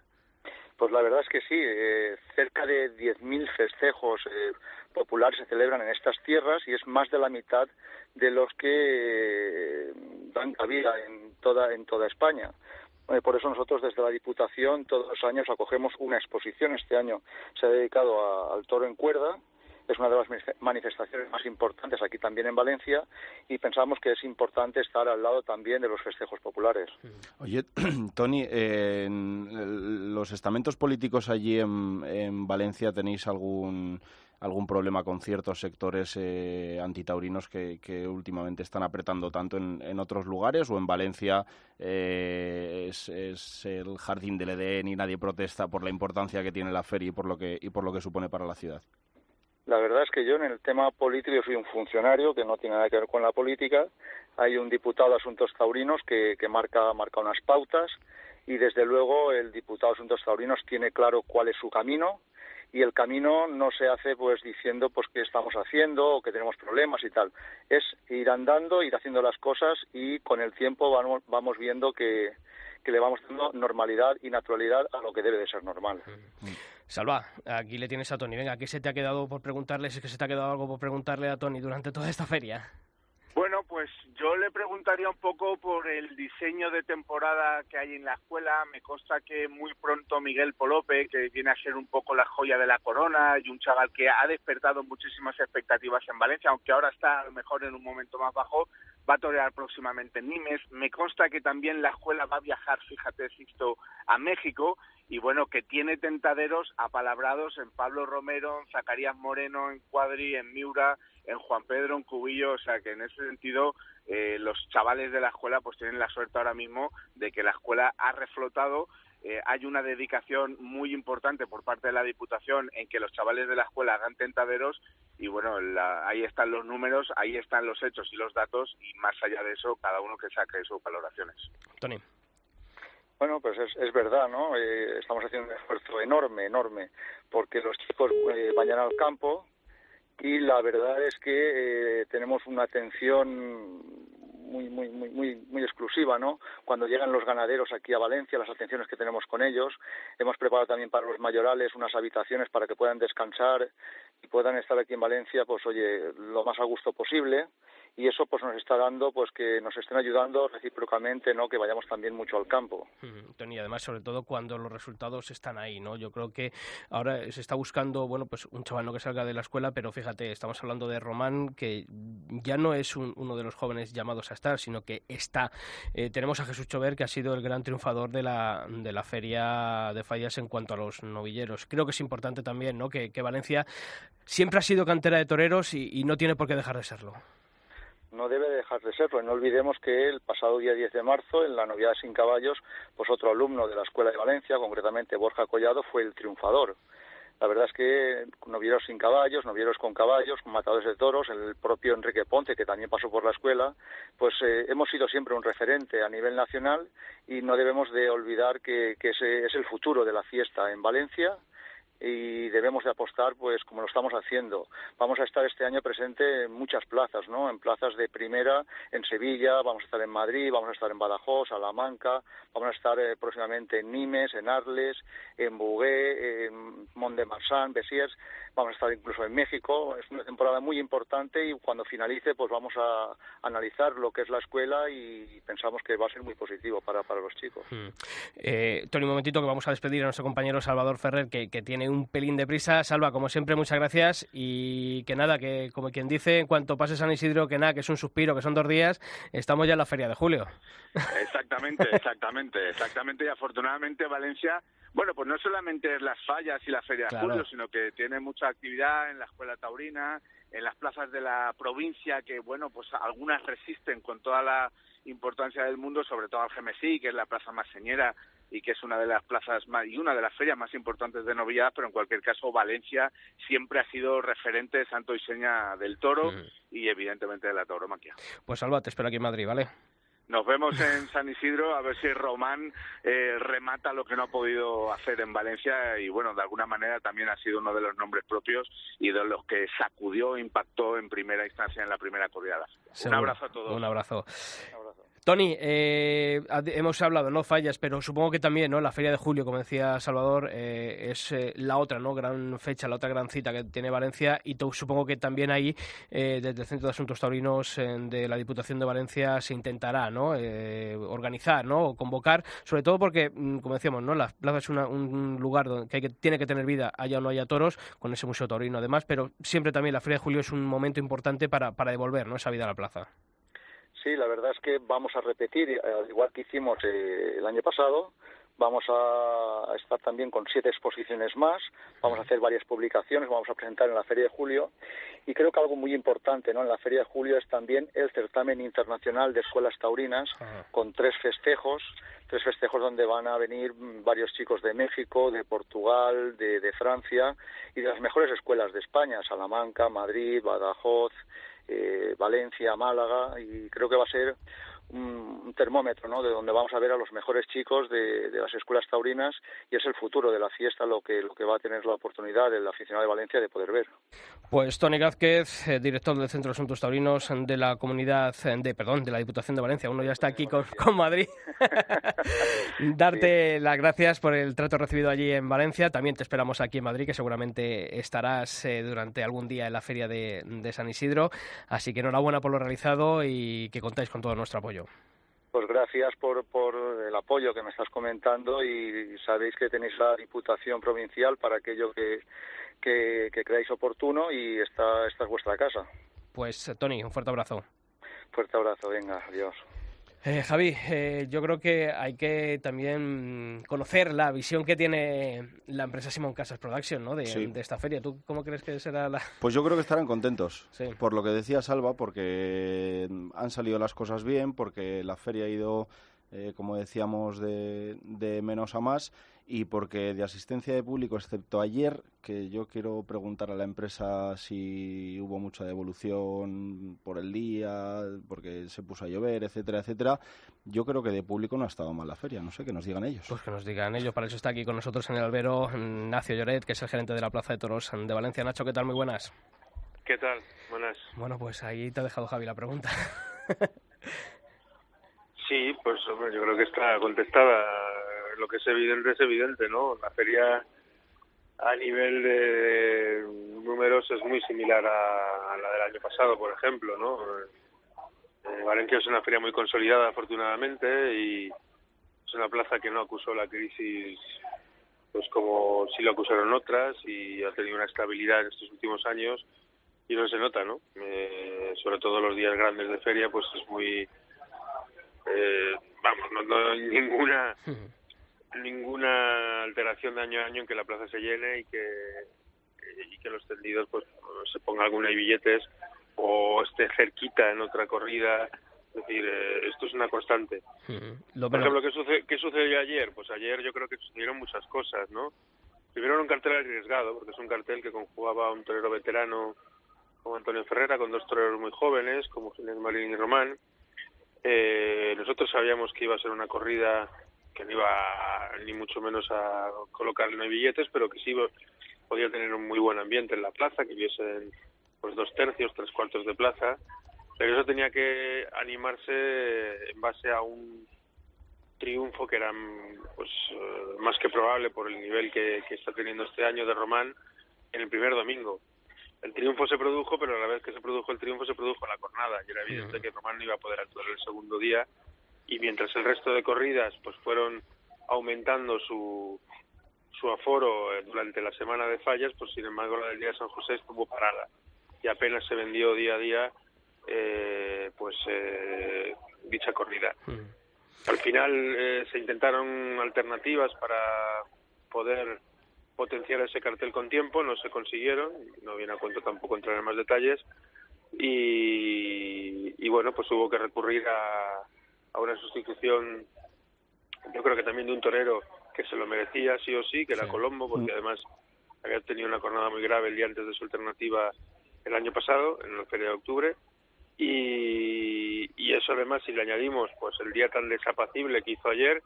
Pues la verdad es que sí, eh, cerca de 10.000 festejos eh, populares se celebran en estas tierras y es más de la mitad de los que dan cabida en toda, en toda España. Eh, por eso nosotros desde la Diputación todos los años acogemos una exposición. Este año se ha dedicado al toro en cuerda. Es una de las manifestaciones más importantes aquí también en Valencia y pensamos que es importante estar al lado también de los festejos populares. Oye, Tony, en los estamentos políticos allí en Valencia tenéis algún algún problema con ciertos sectores eh, antitaurinos que, últimamente están apretando tanto en, otros lugares o en Valencia eh, es, el jardín del Edén y nadie protesta por la importancia que tiene la feria y por lo que, y por lo que supone para la ciudad. La verdad es que yo en el tema político soy un funcionario que no tiene nada que ver con la política. Hay un diputado de Asuntos Taurinos que, que marca, marca unas pautas y desde luego el diputado de Asuntos Taurinos tiene claro cuál es su camino y el camino no se hace pues diciendo pues qué estamos haciendo o que tenemos problemas y tal. Es ir andando, ir haciendo las cosas y con el tiempo vamos, vamos viendo que, que le vamos dando normalidad y naturalidad a lo que debe de ser normal. Salva, aquí le tienes a Tony. Venga, ¿qué se te ha quedado por preguntarle? Si es que se te ha quedado algo por preguntarle a Tony durante toda esta feria. Bueno, pues yo le preguntaría un poco por el diseño de temporada que hay en la escuela. Me consta que muy pronto Miguel Polope, que viene a ser un poco la joya de la corona y un chaval que ha despertado muchísimas expectativas en Valencia, aunque ahora está a lo mejor en un momento más bajo, va a torear próximamente en Nimes. Me consta que también la escuela va a viajar, fíjate, Sixto, a México y bueno, que tiene tentaderos apalabrados en Pablo Romero, en Zacarías Moreno, en Cuadri, en Miura, en Juan Pedro, en Cubillo, o sea que en ese sentido eh, los chavales de la escuela pues tienen la suerte ahora mismo de que la escuela ha reflotado eh, hay una dedicación muy importante por parte de la Diputación en que los chavales de la escuela hagan tentaderos y bueno, ahí están los números, ahí están los hechos y los datos y más allá de eso, cada uno que saque sus valoraciones. Tony. Bueno, pues es, es verdad, ¿no? Eh, estamos haciendo un esfuerzo enorme, enorme, porque los chicos vayan al campo, y la verdad es que eh, tenemos una atención muy, muy, muy, muy, muy exclusiva, ¿no? Cuando llegan los ganaderos aquí a Valencia, las atenciones que tenemos con ellos, hemos preparado también para los mayorales unas habitaciones para que puedan descansar y puedan estar aquí en Valencia, pues oye, lo más a gusto posible y eso pues nos está dando pues que nos estén ayudando recíprocamente no que vayamos también mucho al campo. Tony además sobre todo cuando los resultados están ahí no yo creo que ahora se está buscando bueno pues un chaval no que salga de la escuela pero fíjate estamos hablando de Román que ya no es uno de los jóvenes llamados a estar sino que está. Eh, tenemos a Jesús Chover que ha sido el gran triunfador de la de la feria de fallas en cuanto a los novilleros. Creo que es importante también no que, Valencia siempre ha sido cantera de toreros y no tiene por qué dejar de serlo no debe dejar de serlo. No olvidemos que el pasado día 10 de marzo, en la Novedad sin Caballos, pues otro alumno de la Escuela de Valencia, concretamente Borja Collado, fue el triunfador. La verdad es que novieros sin caballos, novieros con caballos, matadores de toros, el propio Enrique Ponte, que también pasó por la escuela, pues eh, hemos sido siempre un referente a nivel nacional y no debemos de olvidar que, que ese es el futuro de la fiesta en Valencia y debemos de apostar pues como lo estamos haciendo. Vamos a estar este año presente en muchas plazas, ¿no? En plazas de primera, en Sevilla, vamos a estar en Madrid, vamos a estar en Badajoz, Salamanca, vamos a estar eh, próximamente en Nimes, en Arles, en Bougué, en Mont de Marsan, Besiers, vamos a estar incluso en México. Es una temporada muy importante y cuando finalice pues vamos a analizar lo que es la escuela y pensamos que va a ser muy positivo para, para los chicos. Hmm. Eh, Tony, un momentito que vamos a despedir a nuestro compañero Salvador Ferrer que, que tiene un pelín de prisa. Salva, como siempre, muchas gracias y que nada, que como quien dice, en cuanto pase San Isidro, que nada, que es un suspiro, que son dos días, estamos ya en la feria de julio. Exactamente, exactamente, exactamente. Y afortunadamente Valencia, bueno, pues no solamente es las fallas y la feria de julio, sino que tiene mucha actividad en la escuela taurina, en las plazas de la provincia, que bueno, pues algunas resisten con toda la importancia del mundo, sobre todo al Gemesí, que es la plaza más señera y que es una de las plazas más, y una de las ferias más importantes de novedad, pero en cualquier caso Valencia siempre ha sido referente santo y seña del toro y evidentemente de la tauromaquia. Pues Alba, te espero aquí en Madrid, ¿vale? Nos vemos en San Isidro a ver si Román eh, remata lo que no ha podido hacer en Valencia y bueno, de alguna manera también ha sido uno de los nombres propios y de los que sacudió, impactó en primera instancia en la primera corriada. Un abrazo a todos. Un abrazo. Tony, eh, hemos hablado, no fallas, pero supongo que también, ¿no? La Feria de Julio, como decía Salvador, eh, es eh, la otra, ¿no? Gran fecha, la otra gran cita que tiene Valencia y supongo que también ahí, desde el Centro de Asuntos Taurinos de la Diputación de Valencia, se intentará, ¿no? organizar, ¿no? O convocar, sobre todo porque, mm, como decíamos, ¿no? La plaza es un lugar donde que, tiene que tener vida, haya o no haya toros, con ese museo taurino además, pero siempre también la Feria de Julio es un momento importante para, para devolver, ¿no? Esa vida a la plaza. Sí, la verdad es que vamos a repetir, eh, al igual que hicimos eh, el año pasado, vamos a estar también con siete exposiciones más, vamos a hacer varias publicaciones, vamos a presentar en la Feria de Julio y creo que algo muy importante ¿no? en la Feria de Julio es también el certamen internacional de escuelas taurinas con tres festejos, tres festejos donde van a venir varios chicos de México, de Portugal, de, de Francia y de las mejores escuelas de España, Salamanca, Madrid, Badajoz, eh, Valencia, Málaga, y creo que va a ser un, termómetro, ¿no? De donde vamos a ver a los mejores chicos de, las escuelas taurinas y es el futuro de la fiesta lo que lo que va a tener la oportunidad el aficionado de Valencia de poder ver. Pues Tony Gázquez, eh, director del Centro de Asuntos Taurinos de la comunidad de perdón de la Diputación de Valencia, uno ya está aquí con, Madrid. Darte las gracias por el trato recibido allí en Valencia. También te esperamos aquí en Madrid, que seguramente estarás eh, durante algún día en la feria de, de San Isidro. Así que enhorabuena por lo realizado y que contáis con todo nuestro apoyo. Pues gracias por, por el apoyo que me estás comentando y sabéis que tenéis la Diputación Provincial para aquello que, que, creáis oportuno y esta, esta es vuestra casa. Pues Tony, un fuerte abrazo. Fuerte abrazo, venga, adiós. Eh, Javi, eh, yo creo que hay que también conocer la visión que tiene la empresa Simon Casas Production ¿no? de, esta feria. ¿Tú cómo crees que será la...? Pues yo creo que estarán contentos, por lo que decía Salva, porque han salido las cosas bien, porque la feria ha ido eh, como decíamos, de, de, menos a más y porque de asistencia de público, excepto ayer, que yo quiero preguntar a la empresa si hubo mucha devolución por el día, porque se puso a llover, etcétera, etcétera, yo creo que de público no ha estado mal la feria, no sé, que nos digan ellos. Pues que nos digan ellos, para eso está aquí con nosotros en el albero Nacio Lloret, que es el gerente de la Plaza de Toros de Valencia. Nacho, ¿qué tal? Muy buenas. ¿Qué tal? Buenas. Bueno, pues ahí te ha dejado Javi la pregunta. Sí, pues hombre, yo creo que está contestada. Lo que es evidente es evidente, ¿no? La feria a nivel de números es muy similar a, la del año pasado, por ejemplo, ¿no? Eh, Valencia es una feria muy consolidada, afortunadamente, y es una plaza que no acusó la crisis pues como sí lo acusaron otras y ha tenido una estabilidad en estos últimos años y no se nota, ¿no? Eh, sobre todo los días grandes de feria, pues es muy eh, vamos, no, hay ninguna ninguna alteración de año a año en que la plaza se llene y que y que los tendidos pues se pongan alguna billetes o esté cerquita en otra corrida es decir eh, esto es una constante por ejemplo ¿qué, sucedió, ¿qué sucedió ayer? pues ayer yo creo que sucedieron muchas cosas ¿no? primero era un cartel arriesgado porque es un cartel que conjugaba a un torero veterano como Antonio Ferrera con dos toreros muy jóvenes como Ginés Marín y Román eh, nosotros sabíamos que iba a ser una corrida que no iba ni mucho menos a colocarle billetes, pero que sí podía tener un muy buen ambiente en la plaza, que hubiesen pues dos tercios, tres cuartos de plaza, pero eso tenía que animarse en base a un triunfo que era pues eh, más que probable por el nivel que, está teniendo este año de Román en el primer domingo. El triunfo se produjo, pero a la vez que se produjo el triunfo se produjo la jornada. Y era evidente que Román no iba a poder actuar el segundo día y mientras el resto de corridas pues fueron aumentando su, su aforo eh, durante la semana de fallas, pues sin embargo la del día de San José estuvo parada y apenas se vendió día a día eh, pues eh, dicha corrida. Al final eh, se intentaron alternativas para poder potenciar ese cartel con tiempo, no se consiguieron, no viene a cuento tampoco entrar en más detalles y, y bueno, pues hubo que recurrir a, a una sustitución, yo creo que también de un torero que se lo merecía sí o sí, que era Colombo, porque mm. además había tenido una jornada muy grave el día antes de su alternativa el año pasado, en la feria de octubre, y, y eso además si le añadimos pues el día tan desapacible que hizo ayer,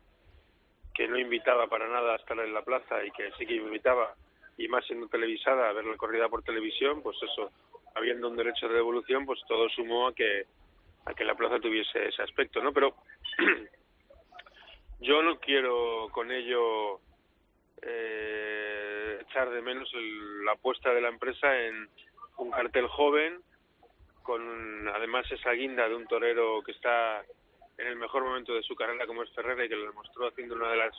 que no invitaba para nada a estar en la plaza y que sí que invitaba, y más siendo televisada, a ver la corrida por televisión, pues eso, habiendo un derecho de devolución, pues todo sumó a que a que la plaza tuviese ese aspecto, ¿no? Pero yo no quiero con ello eh, echar de menos la apuesta de la empresa en un cartel joven, con además esa guinda de un torero que está en el mejor momento de su carrera como es Ferrera y que lo demostró haciendo una de las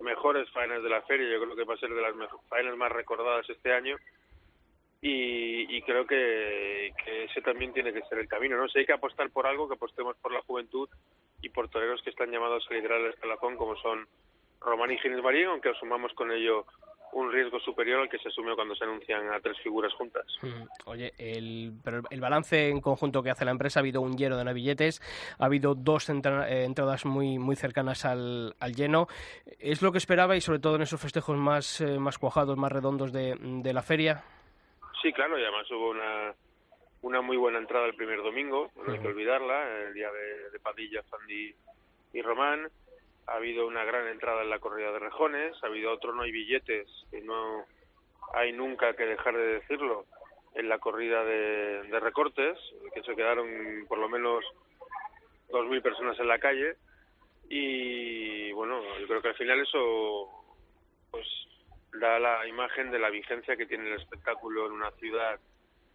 mejores faenas de la feria, yo creo que va a ser de las faenas más recordadas este año y, creo que, ese también tiene que ser el camino, ¿no? Si hay que apostar por algo, que apostemos por la juventud y por toreros que están llamados a liderar el escalafón como son Román y Ginés Marín, aunque asumamos con ello un riesgo superior al que se asume cuando se anuncian a tres figuras juntas. Mm, oye, el, pero el balance en conjunto que hace la empresa, ha habido un lleno de navilletes, ha habido dos eh, entradas muy, muy cercanas al, lleno. ¿Es lo que esperaba y sobre todo en esos festejos más, eh, más cuajados, más redondos de, la feria? Sí, claro, y además hubo una, una muy buena entrada el primer domingo, no hay que olvidarla, el día de, de Padilla, Fandi y Román ha habido una gran entrada en la corrida de rejones, ha habido otro no hay billetes, que no hay nunca que dejar de decirlo, en la corrida de, recortes, que se quedaron por lo menos 2.000 personas en la calle. Y bueno, yo creo que al final eso pues da la imagen de la vigencia que tiene el espectáculo en una ciudad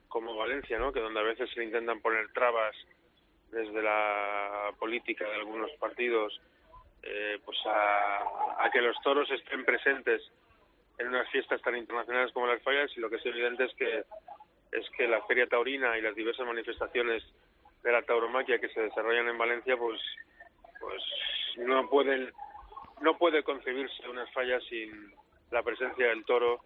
como Valencia, ¿no? que donde a veces se intentan poner trabas desde la política de algunos partidos eh, pues a, que los toros estén presentes en unas fiestas tan internacionales como las fallas y lo que es evidente es que es que la feria taurina y las diversas manifestaciones de la tauromaquia que se desarrollan en Valencia pues pues no pueden no puede concebirse unas fallas sin la presencia del toro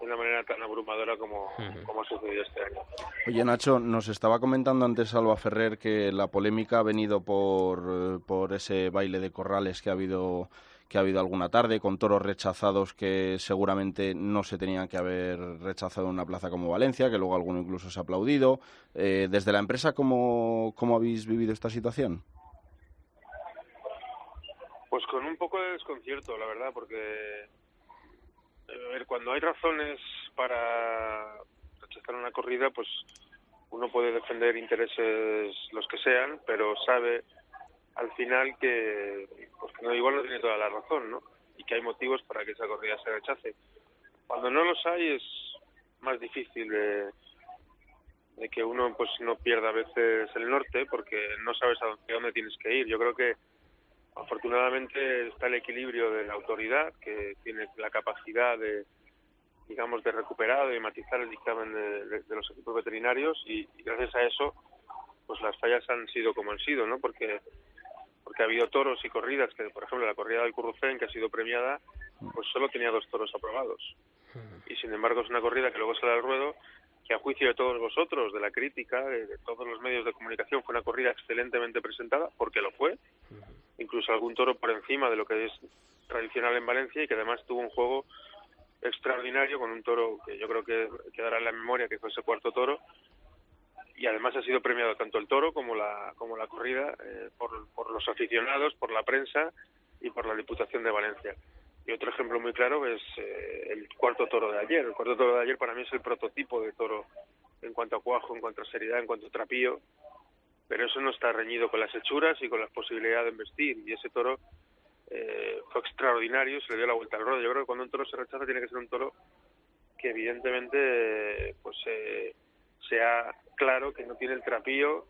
de una manera tan abrumadora como, como ha sucedido este año. Oye, Nacho, nos estaba comentando antes Alba Ferrer que la polémica ha venido por, por ese baile de corrales que ha habido que ha habido alguna tarde con toros rechazados que seguramente no se tenían que haber rechazado en una plaza como Valencia, que luego alguno incluso se ha aplaudido. Eh, desde la empresa, ¿cómo, ¿cómo habéis vivido esta situación? Pues con un poco de desconcierto, la verdad, porque a ver, cuando hay razones para rechazar una corrida, pues uno puede defender intereses los que sean, pero sabe al final que, pues no, igual no tiene toda la razón, ¿no? Y que hay motivos para que esa corrida se rechace. Cuando no los hay es más difícil de, de que uno pues no pierda a veces el norte porque no sabes a dónde tienes que ir. Yo creo que Afortunadamente está el equilibrio de la autoridad, que tiene la capacidad de, digamos, de recuperar y matizar el dictamen de, los equipos veterinarios y, gracias a eso, pues las fallas han sido como han sido, ¿no? Porque porque ha habido toros y corridas, que por ejemplo la corrida del Currucén, que ha sido premiada, pues solo tenía dos toros aprobados. Y sin embargo es una corrida que luego sale al ruedo, que a juicio de todos vosotros, de la crítica, de, de todos los medios de comunicación, fue una corrida excelentemente presentada, porque lo fue, incluso algún toro por encima de lo que es tradicional en Valencia y que además tuvo un juego extraordinario con un toro que yo creo que quedará en la memoria que fue ese cuarto toro y además ha sido premiado tanto el toro como la como la corrida eh, por, por los aficionados por la prensa y por la Diputación de Valencia Y otro ejemplo muy claro es eh, el cuarto toro de ayer. El cuarto toro de ayer para mí es el prototipo de toro en cuanto a cuajo, en cuanto a seriedad, en cuanto a trapío, pero eso no está reñido con las hechuras y con las posibilidades de investir. Y ese toro eh, fue extraordinario, se le dio la vuelta al ruedo. Yo creo que cuando un toro se rechaza tiene que ser un toro que evidentemente pues eh, sea claro que no tiene el trapío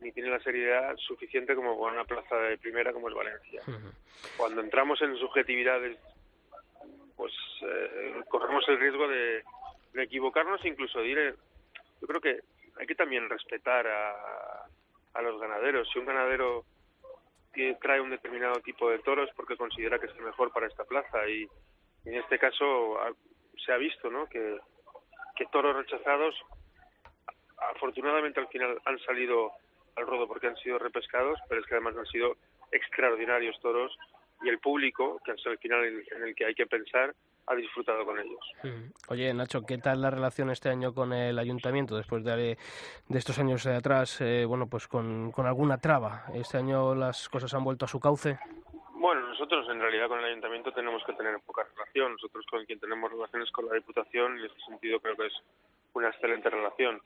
ni tiene la seriedad suficiente como con una plaza de primera como es Valencia. Cuando entramos en subjetividades, pues eh, corremos el riesgo de, de equivocarnos, incluso diré, yo creo que hay que también respetar a, a los ganaderos. Si un ganadero trae un determinado tipo de toros porque considera que es el mejor para esta plaza y en este caso se ha visto ¿no? que, que toros rechazados afortunadamente al final han salido al rodo porque han sido repescados, pero es que además han sido extraordinarios toros y el público, que es el final en el que hay que pensar, ha disfrutado con ellos. Oye, Nacho, ¿qué tal la relación este año con el ayuntamiento después de, de estos años de atrás, eh, bueno, pues con, con, alguna traba? ¿Este año las cosas han vuelto a su cauce? Bueno, nosotros en realidad con el ayuntamiento tenemos que tener poca relación. Nosotros con quien tenemos relaciones con la Diputación, y en este sentido creo que es una excelente relación.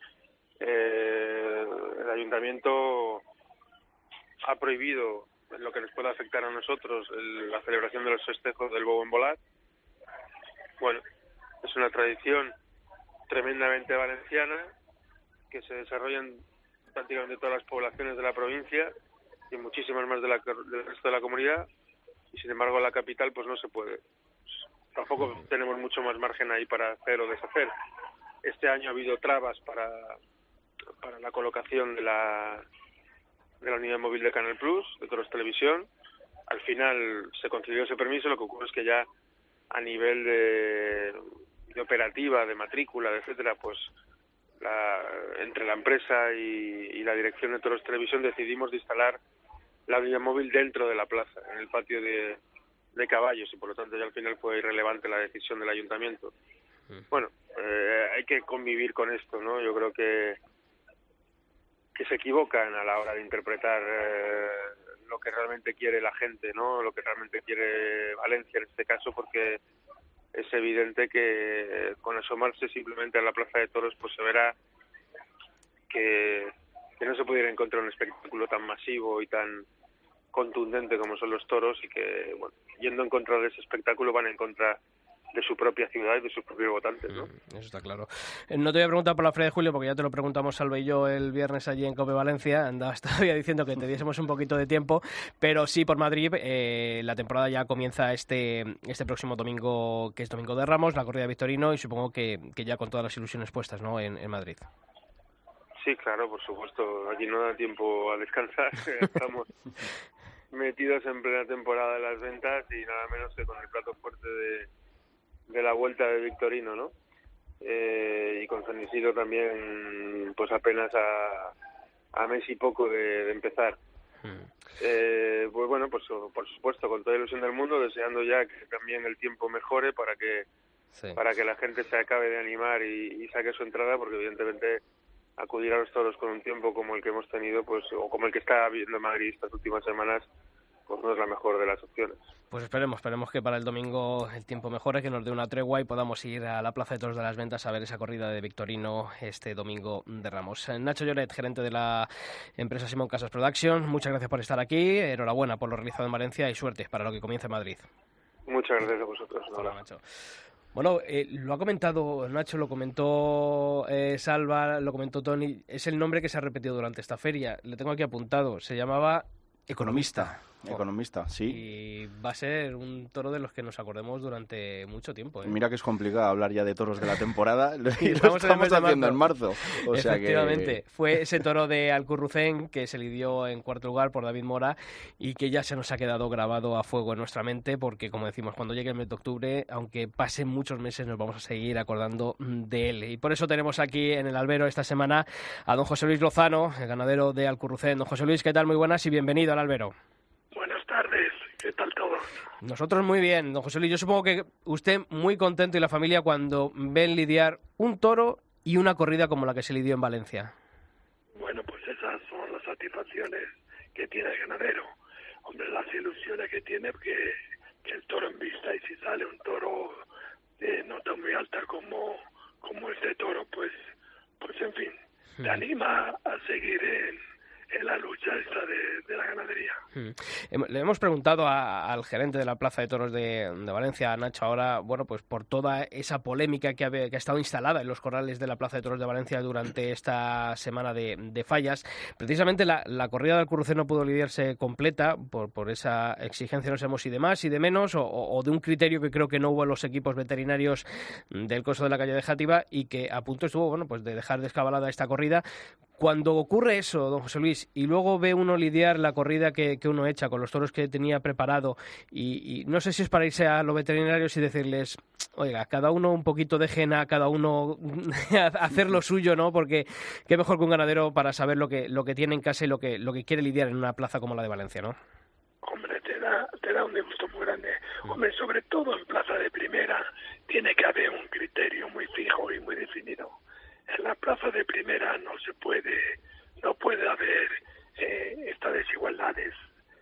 Eh, el ayuntamiento ha prohibido lo que nos pueda afectar a nosotros la celebración de los festejos del Bobo en Volar bueno, es una tradición tremendamente valenciana que se desarrolla en prácticamente todas las poblaciones de la provincia y muchísimas más de del resto de la comunidad y sin embargo en la capital pues no se puede. Tampoco tenemos mucho más margen ahí para hacer o deshacer. Este año ha habido trabas para, para la colocación de la, de la unidad móvil de Canal Plus, de Toros Televisión. Al final se concedió ese permiso, lo que ocurre es que ya a nivel de, operativa, de matrícula, etcétera, pues la, entre la empresa y, la dirección de Toros Televisión decidimos de instalar la línea móvil dentro de la plaza, en el patio de, caballos, y por lo tanto ya al final fue irrelevante la decisión del ayuntamiento. Mm. Bueno, eh, hay que convivir con esto, ¿no? Yo creo que que se equivocan a la hora de interpretar eh, lo que realmente quiere la gente, ¿no? Lo que realmente quiere Valencia en este caso, porque es evidente que con asomarse simplemente a la Plaza de Toros, pues se verá que, que no se pudiera encontrar un espectáculo tan masivo y tan contundente como son los toros y que, bueno, yendo en contra de ese espectáculo van en contra de su propia ciudad y de sus propios votantes, ¿no? Mm, eso está claro. Eh, no te voy a preguntar por la Feria de Julio, porque ya te lo preguntamos Salve y yo el viernes allí en Cope Valencia. Andabas todavía diciendo que te diésemos un poquito de tiempo, pero sí por Madrid. Eh, la temporada ya comienza este, este próximo domingo, que es Domingo de Ramos, la corrida de Victorino, y supongo que, que ya con todas las ilusiones puestas, ¿no? En, en Madrid. Sí, claro, por supuesto. Aquí no da tiempo a descansar. Estamos metidos en plena temporada de las ventas y nada menos que con el plato fuerte de de la vuelta de Victorino, ¿no? Eh, y con San Isidro también, pues apenas a, a mes y poco de, empezar. Hmm. Eh, pues bueno, pues por supuesto, con toda ilusión del mundo, deseando ya que también el tiempo mejore para que para que la gente se acabe de animar y, saque su entrada, porque evidentemente acudir a los toros con un tiempo como el que hemos tenido, pues o como el que está viendo Madrid estas últimas semanas, pues no es la mejor de las opciones. Pues esperemos, esperemos que para el domingo el tiempo mejore, que nos dé una tregua y podamos ir a la Plaza de Toros de las Ventas a ver esa corrida de Victorino este domingo de Ramos. Nacho Lloret, gerente de la empresa Simón Casas Production, muchas gracias por estar aquí, enhorabuena por lo realizado en Valencia y suerte para lo que comience en Madrid. Muchas gracias a vosotros. Hola, Nacho. Bueno, eh, lo ha comentado Nacho, lo comentó eh, Salva, lo comentó Tony. Es el nombre que se ha repetido durante esta feria. Le tengo aquí apuntado. Se llamaba Economista. Economista, sí. Y va a ser un toro de los que nos acordemos durante mucho tiempo. ¿eh? Mira que es complicado hablar ya de toros de la temporada. y estamos, haciendo en marzo. O Efectivamente. Fue ese toro de Alcurrucén que se lidió en cuarto lugar por David Mora y que ya se nos ha quedado grabado a fuego en nuestra mente porque, como decimos, cuando llegue el mes de octubre, aunque pasen muchos meses, nos vamos a seguir acordando de él. Y por eso tenemos aquí en el albero esta semana a don José Luis Lozano, el ganadero de Alcurrucén. Don José Luis, ¿qué tal? Muy buenas y bienvenido al albero. ¿Qué tal todo? Nosotros muy bien, don José Luis. Yo supongo que usted muy contento y la familia cuando ven lidiar un toro y una corrida como la que se lidió en Valencia. Bueno, pues esas son las satisfacciones que tiene el ganadero. Hombre, las ilusiones que tiene, porque que el toro en vista y si sale un toro de nota muy alta como, como este toro, pues, pues en fin, te anima a seguir en, en la lucha esta de, la ganadería. Hmm. Le hemos preguntado al gerente de la Plaza de Toros de, Valencia, Nacho, ahora, bueno, pues por toda esa polémica que ha, estado instalada en los corrales de la Plaza de Toros de Valencia durante esta semana de, fallas. Precisamente la, corrida del Currucén no pudo lidiarse completa por, por esa exigencia, no sabemos si de más y de menos, o, de un criterio que creo que no hubo en los equipos veterinarios del coso de la calle de Játiva y que a punto estuvo, bueno, pues de dejar descabalada esta corrida. Cuando ocurre eso, don José Luis, y luego ve uno lidiar la corrida que, uno echa con los toros que tenía preparado y, no sé si es para irse a los veterinarios y decirles, oiga, cada uno un poquito de jena, cada uno hacer lo suyo, ¿no? Porque qué mejor que un ganadero para saber lo que, lo que tiene en casa y lo que, lo que quiere lidiar en una plaza como la de Valencia, ¿no? Hombre, te da, te da un disgusto muy grande. Hombre, sobre todo en plaza de primera tiene que haber un criterio muy fijo y muy definido. En la plaza de primera no se puede no puede haber eh, estas desigualdades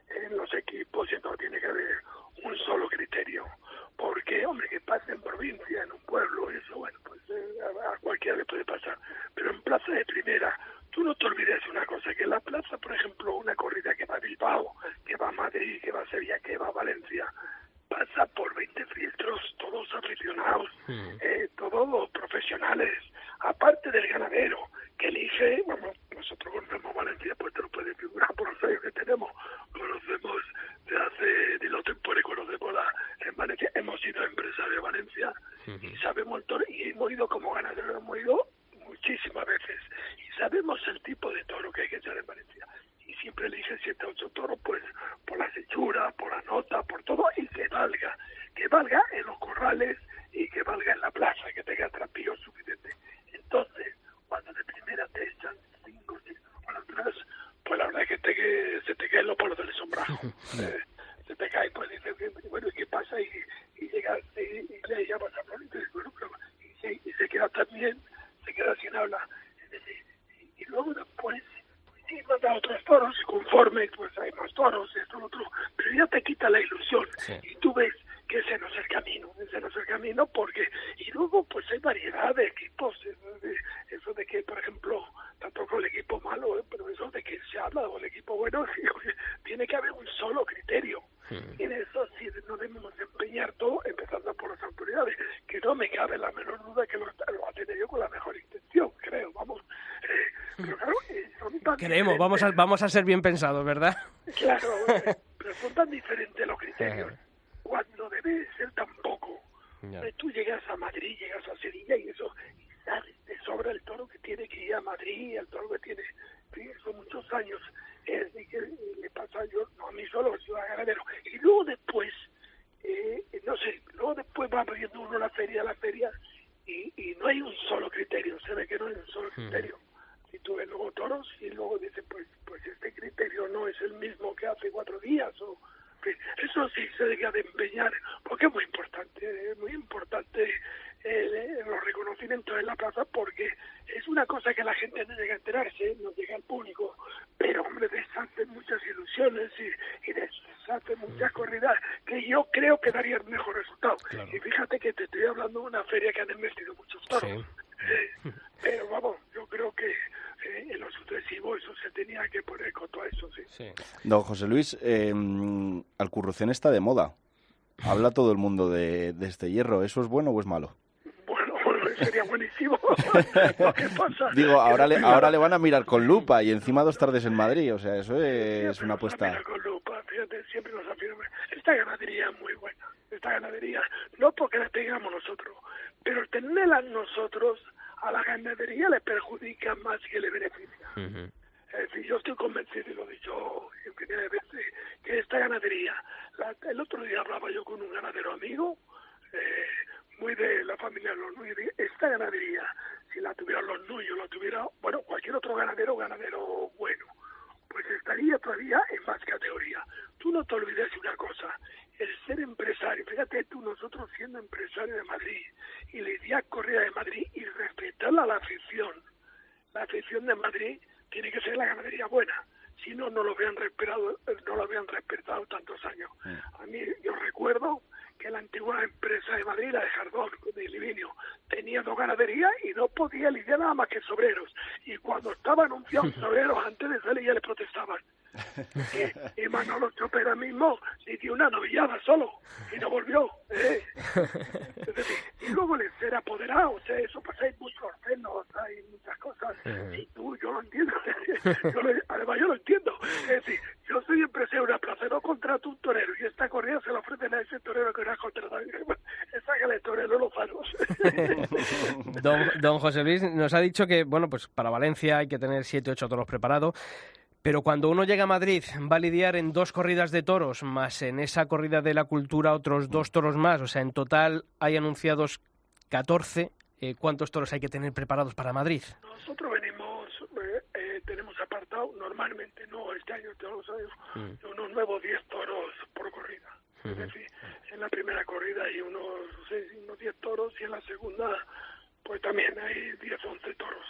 en los equipos y no tiene que haber un solo criterio. Porque, hombre, que pase en provincia, en un pueblo, eso, bueno, pues eh, a cualquiera le puede pasar. Pero en plaza de primera, tú no te olvides una cosa, que en la plaza, por ejemplo, una corrida que va a Bilbao, que va a Madrid, que va a Sevilla, que va a Valencia, pasa por 20 filtros, todos aficionados, hmm. eh, todos profesionales, aparte del ganadero, que elige, vamos, nosotros conocemos Valencia, pues te lo puedes figurar por los años que tenemos, conocemos de hace, de los temporales, conocemos la, en Valencia, hemos sido empresarios de Valencia y sabemos el toro, y hemos ido como ganaderos, hemos ido muchísimas veces, y sabemos el tipo de toro que hay que echar en Valencia y siempre elige siete o ocho toros pues por la hechura, por la nota, por todo y que valga, que valga en los corrales y que valga en la plaza, que tenga trapillo suficiente. Entonces, cuando de primera te echan cinco, cinco por atrás, pues la verdad es que, te, que se te caen los polos del sombrajo se te cae, pues dices, bueno, ¿y qué pasa? Y, y llegas y, le llamas a Flor y dices, bueno, pero, y, se, y se queda también, se queda sin habla. y, y luego después sí, manda otros toros y conforme pues hay más toros, esto, lo otro, pero ya te quita la ilusión y tú ves que ese no es el camino, ese no es el camino porque, y luego pues hay variedad de equipos, eso de, que por ejemplo, tampoco el equipo malo, ¿eh? pero eso de que se habla del equipo bueno, tiene que haber un solo criterio. Y en eso sí no debemos empeñar todo, empezando por las autoridades, que no me cabe la menor duda que lo, lo ha tenido con la mejor intención, creo, vamos. Eh, pero claro, eh, Creemos, vamos a, vamos a ser bien pensados, ¿verdad? Claro, pero son tan diferentes los criterios. Cuando debe ser tan poco. Tú llegas a Madrid, llegas a Sevilla y eso, y sabes de sobra el toro que tiene que ir a Madrid, el toro que tiene, son muchos años. Es de que le pasa yo, no a mí solo, yo a ganadero. Y luego después, eh, no sé, luego después va viendo uno la feria, la feria, y, y no hay un solo criterio, se ve que no hay un solo criterio y tuve luego toros y luego dice pues pues este criterio no es el mismo que hace cuatro días o eso sí se deja de empeñar porque es muy importante es muy importante eh, los reconocimientos en la plaza porque es una cosa que la gente no llega a enterarse no llega al público pero hombre deshace muchas ilusiones y, y deshace muchas corridas que yo creo que darían mejor resultado y fíjate que te estoy hablando de una feria que han investido muchos toros eh, pero vamos yo creo que en lo sucesivo eso se tenía que poner con todo eso, sí. Don José Luis, eh, Alcurrucén está de moda. Habla todo el mundo de, este hierro. ¿Eso es bueno o es malo? Bueno, sería buenísimo. ¿Qué pasa? Digo, ahora le, ahora le van a mirar con lupa y encima dos tardes en Madrid. O sea, eso es una apuesta. con lupa, fíjate, siempre nos afirma. Esta ganadería es muy buena. Esta ganadería, no porque la tengamos nosotros, pero tenerla nosotros a la ganadería le perjudica más que le beneficia. Es decir, yo estoy convencido, y lo he dicho infinidad de veces, que esta ganadería, el otro día hablaba yo con un ganadero amigo, eh, muy de la familia Los Núñez, esta ganadería, si la tuvieran los Núñez, la tuviera, bueno, cualquier otro ganadero, ganadero bueno, pues estaría todavía en más categoría. Tú no te olvides una cosa, el ser empresario, fíjate tú, nosotros siendo empresarios de Madrid y lidiar Correa de Madrid y respetar a la afición, la afición de Madrid tiene que ser la ganadería buena. si no, no lo habían respetado, no lo habían respetado tantos años. A mí, yo recuerdo que la antigua empresa de Madrid, la de Jardón, de Livinio, tenía dos ganaderías y no podía lidiar nada más que sobreros. Y cuando estaba anunciado sobreros, antes de salir ya le protestaban. Y, y Manolo Chopera mismo dio una novillada solo y no volvió. ¿eh? y luego el ser apoderado, o sea, eso pasa, hay muchos celos, hay muchas cosas. Y tú, yo lo entiendo. yo lo, además, yo lo entiendo. Es decir, yo soy empresario una plaza, no contrato un torero y esta corrida se la ofrecen a ese torero que no ha contratado. Sácale el torero los faros. don, don José Luis nos ha dicho que, bueno, pues para Valencia hay que tener siete, ocho toros preparados. Pero cuando uno llega a Madrid va a lidiar en dos corridas de toros, más en esa corrida de la cultura otros dos toros más. O sea, en total hay anunciados 14. Eh, ¿Cuántos toros hay que tener preparados para Madrid? Nosotros venimos, eh, eh, tenemos apartado normalmente, no este año, todos los años, mm. unos nuevos 10 toros por corrida. Es decir, en la primera corrida hay unos 6, unos 10 toros y en la segunda, pues también hay 10, 11 toros.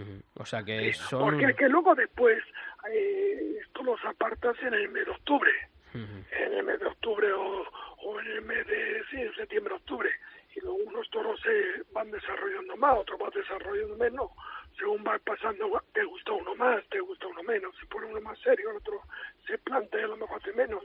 ¿Eh? O sea que son... Porque que luego después eh, esto los apartas en el mes de octubre. En el mes de octubre o, o en el mes de sí, septiembre-octubre. Y luego unos toros se van desarrollando más, otros van desarrollando menos. Según va pasando, te gusta uno más, te gusta uno menos. Si pone uno más serio, el otro se plantea, a lo mejor hace menos.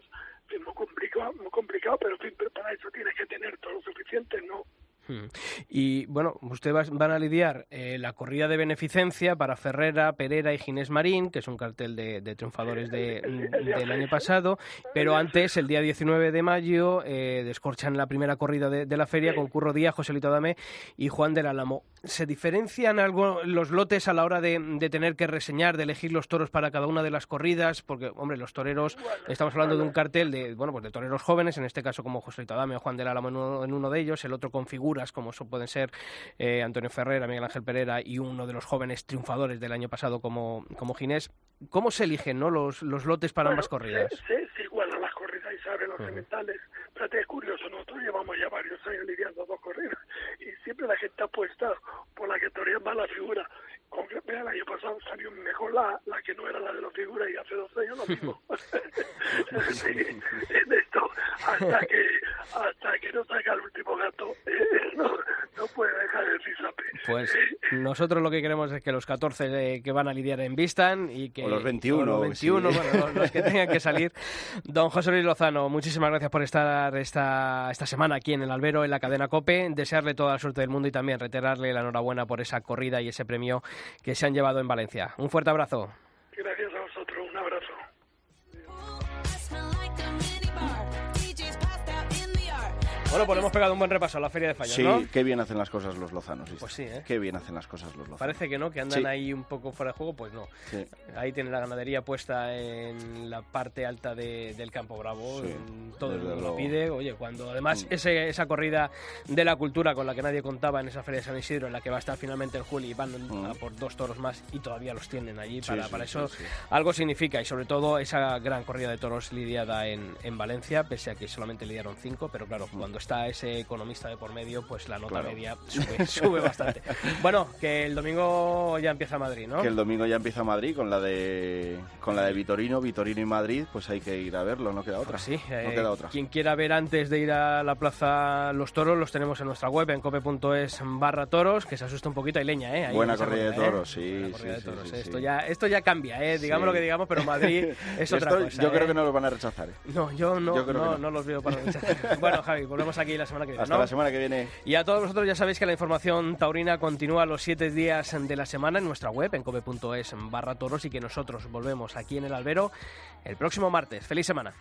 Es muy complicado, muy complicado pero, en fin, pero para eso tienes que tener todo lo suficiente, ¿no? Hmm. Y bueno, ustedes van a lidiar eh, la corrida de beneficencia para Ferrera, Perera y Ginés Marín, que es un cartel de, triunfadores de, del año pasado, pero antes, el día 19 de mayo, eh, descorchan la primera corrida de, la feria con Curro Díaz, José Lito Dame y Juan del Álamo. ¿Se diferencian algo los lotes a la hora de, tener que reseñar, de elegir los toros para cada una de las corridas? Porque, hombre, los toreros, estamos hablando de un cartel de, bueno, pues de toreros jóvenes, en este caso como José Lito Dame o Juan del Álamo en uno, de ellos, el otro configura como pueden ser eh, Antonio Ferrera, Miguel Ángel Pereira y uno de los jóvenes triunfadores del año pasado como, como Ginés. ¿Cómo se eligen ¿no? los, los lotes para ambas corridas? Se, se, igualan las corridas y saben los. Pero es curioso, nosotros llevamos ya varios años lidiando dos corridas y siempre la gente apuesta por la que todavía más la figura. Aunque el año pasado salió mejor la, la que no era la de la figura y hace dos años lo mismo. en esto, hasta que, hasta que no salga el último gato, no, no puede dejar el cisape. Pues nosotros lo que queremos es que los 14 que van a lidiar en Vistan y que... O los 21. los 21, bueno, los que tengan que salir. Don José Luis Lozano, muchísimas gracias por estar esta, esta semana aquí en el Albero, en la cadena COPE. Desearle toda la suerte del mundo y también reiterarle la enhorabuena por esa corrida y ese premio que se han llevado en Valencia. Un fuerte abrazo. Bueno, pues hemos pegado un buen repaso a la Feria de Fallas, sí, ¿no? qué bien hacen las cosas los lozanos. Pues sí, ¿eh? Qué bien hacen las cosas los lozanos. Parece que no, que andan ahí un poco fuera de juego, pues no. Ahí tiene la ganadería puesta en la parte alta del Campo Bravo, todo el mundo lo pide. Oye, cuando además mm. ese, esa corrida de la cultura con la que nadie contaba en esa Feria de San Isidro, en la que va a estar finalmente el Juli, van mm. a por dos toros más y todavía los tienen allí, para, para eso algo significa y sobre todo esa gran corrida de toros lidiada en, en Valencia, pese a que solamente lidiaron cinco, pero claro, mm. cuando está ese economista de por medio, pues la nota media sube, sube bastante. Bueno, que el domingo ya empieza Madrid, ¿no? Que el domingo ya empieza Madrid con la de con la de Vitorino, Vitorino y Madrid, pues hay que ir a verlo, no queda otra. Pues sí, no eh, queda otra. Quien quiera ver antes de ir a la plaza Los Toros, los tenemos en nuestra web, en cope.es barra toros, que se asusta un poquito, hay leña, ¿eh? Buena corrida de ¿eh? toros, sí, esto, Ya, esto ya cambia, ¿eh? Digamos lo que digamos, pero Madrid es otra cosa. Yo creo ¿eh? que no los van a rechazar. ¿eh? No, yo no, no, no, los veo para rechazar. bueno, Javi, volvemos aquí la semana que viene. Hasta la semana que viene. Y a todos vosotros ya sabéis que la información taurina continúa los siete días de la semana en nuestra web, en cobe.es barra toros, y que nosotros volvemos aquí en el albero el próximo martes. ¡Feliz semana!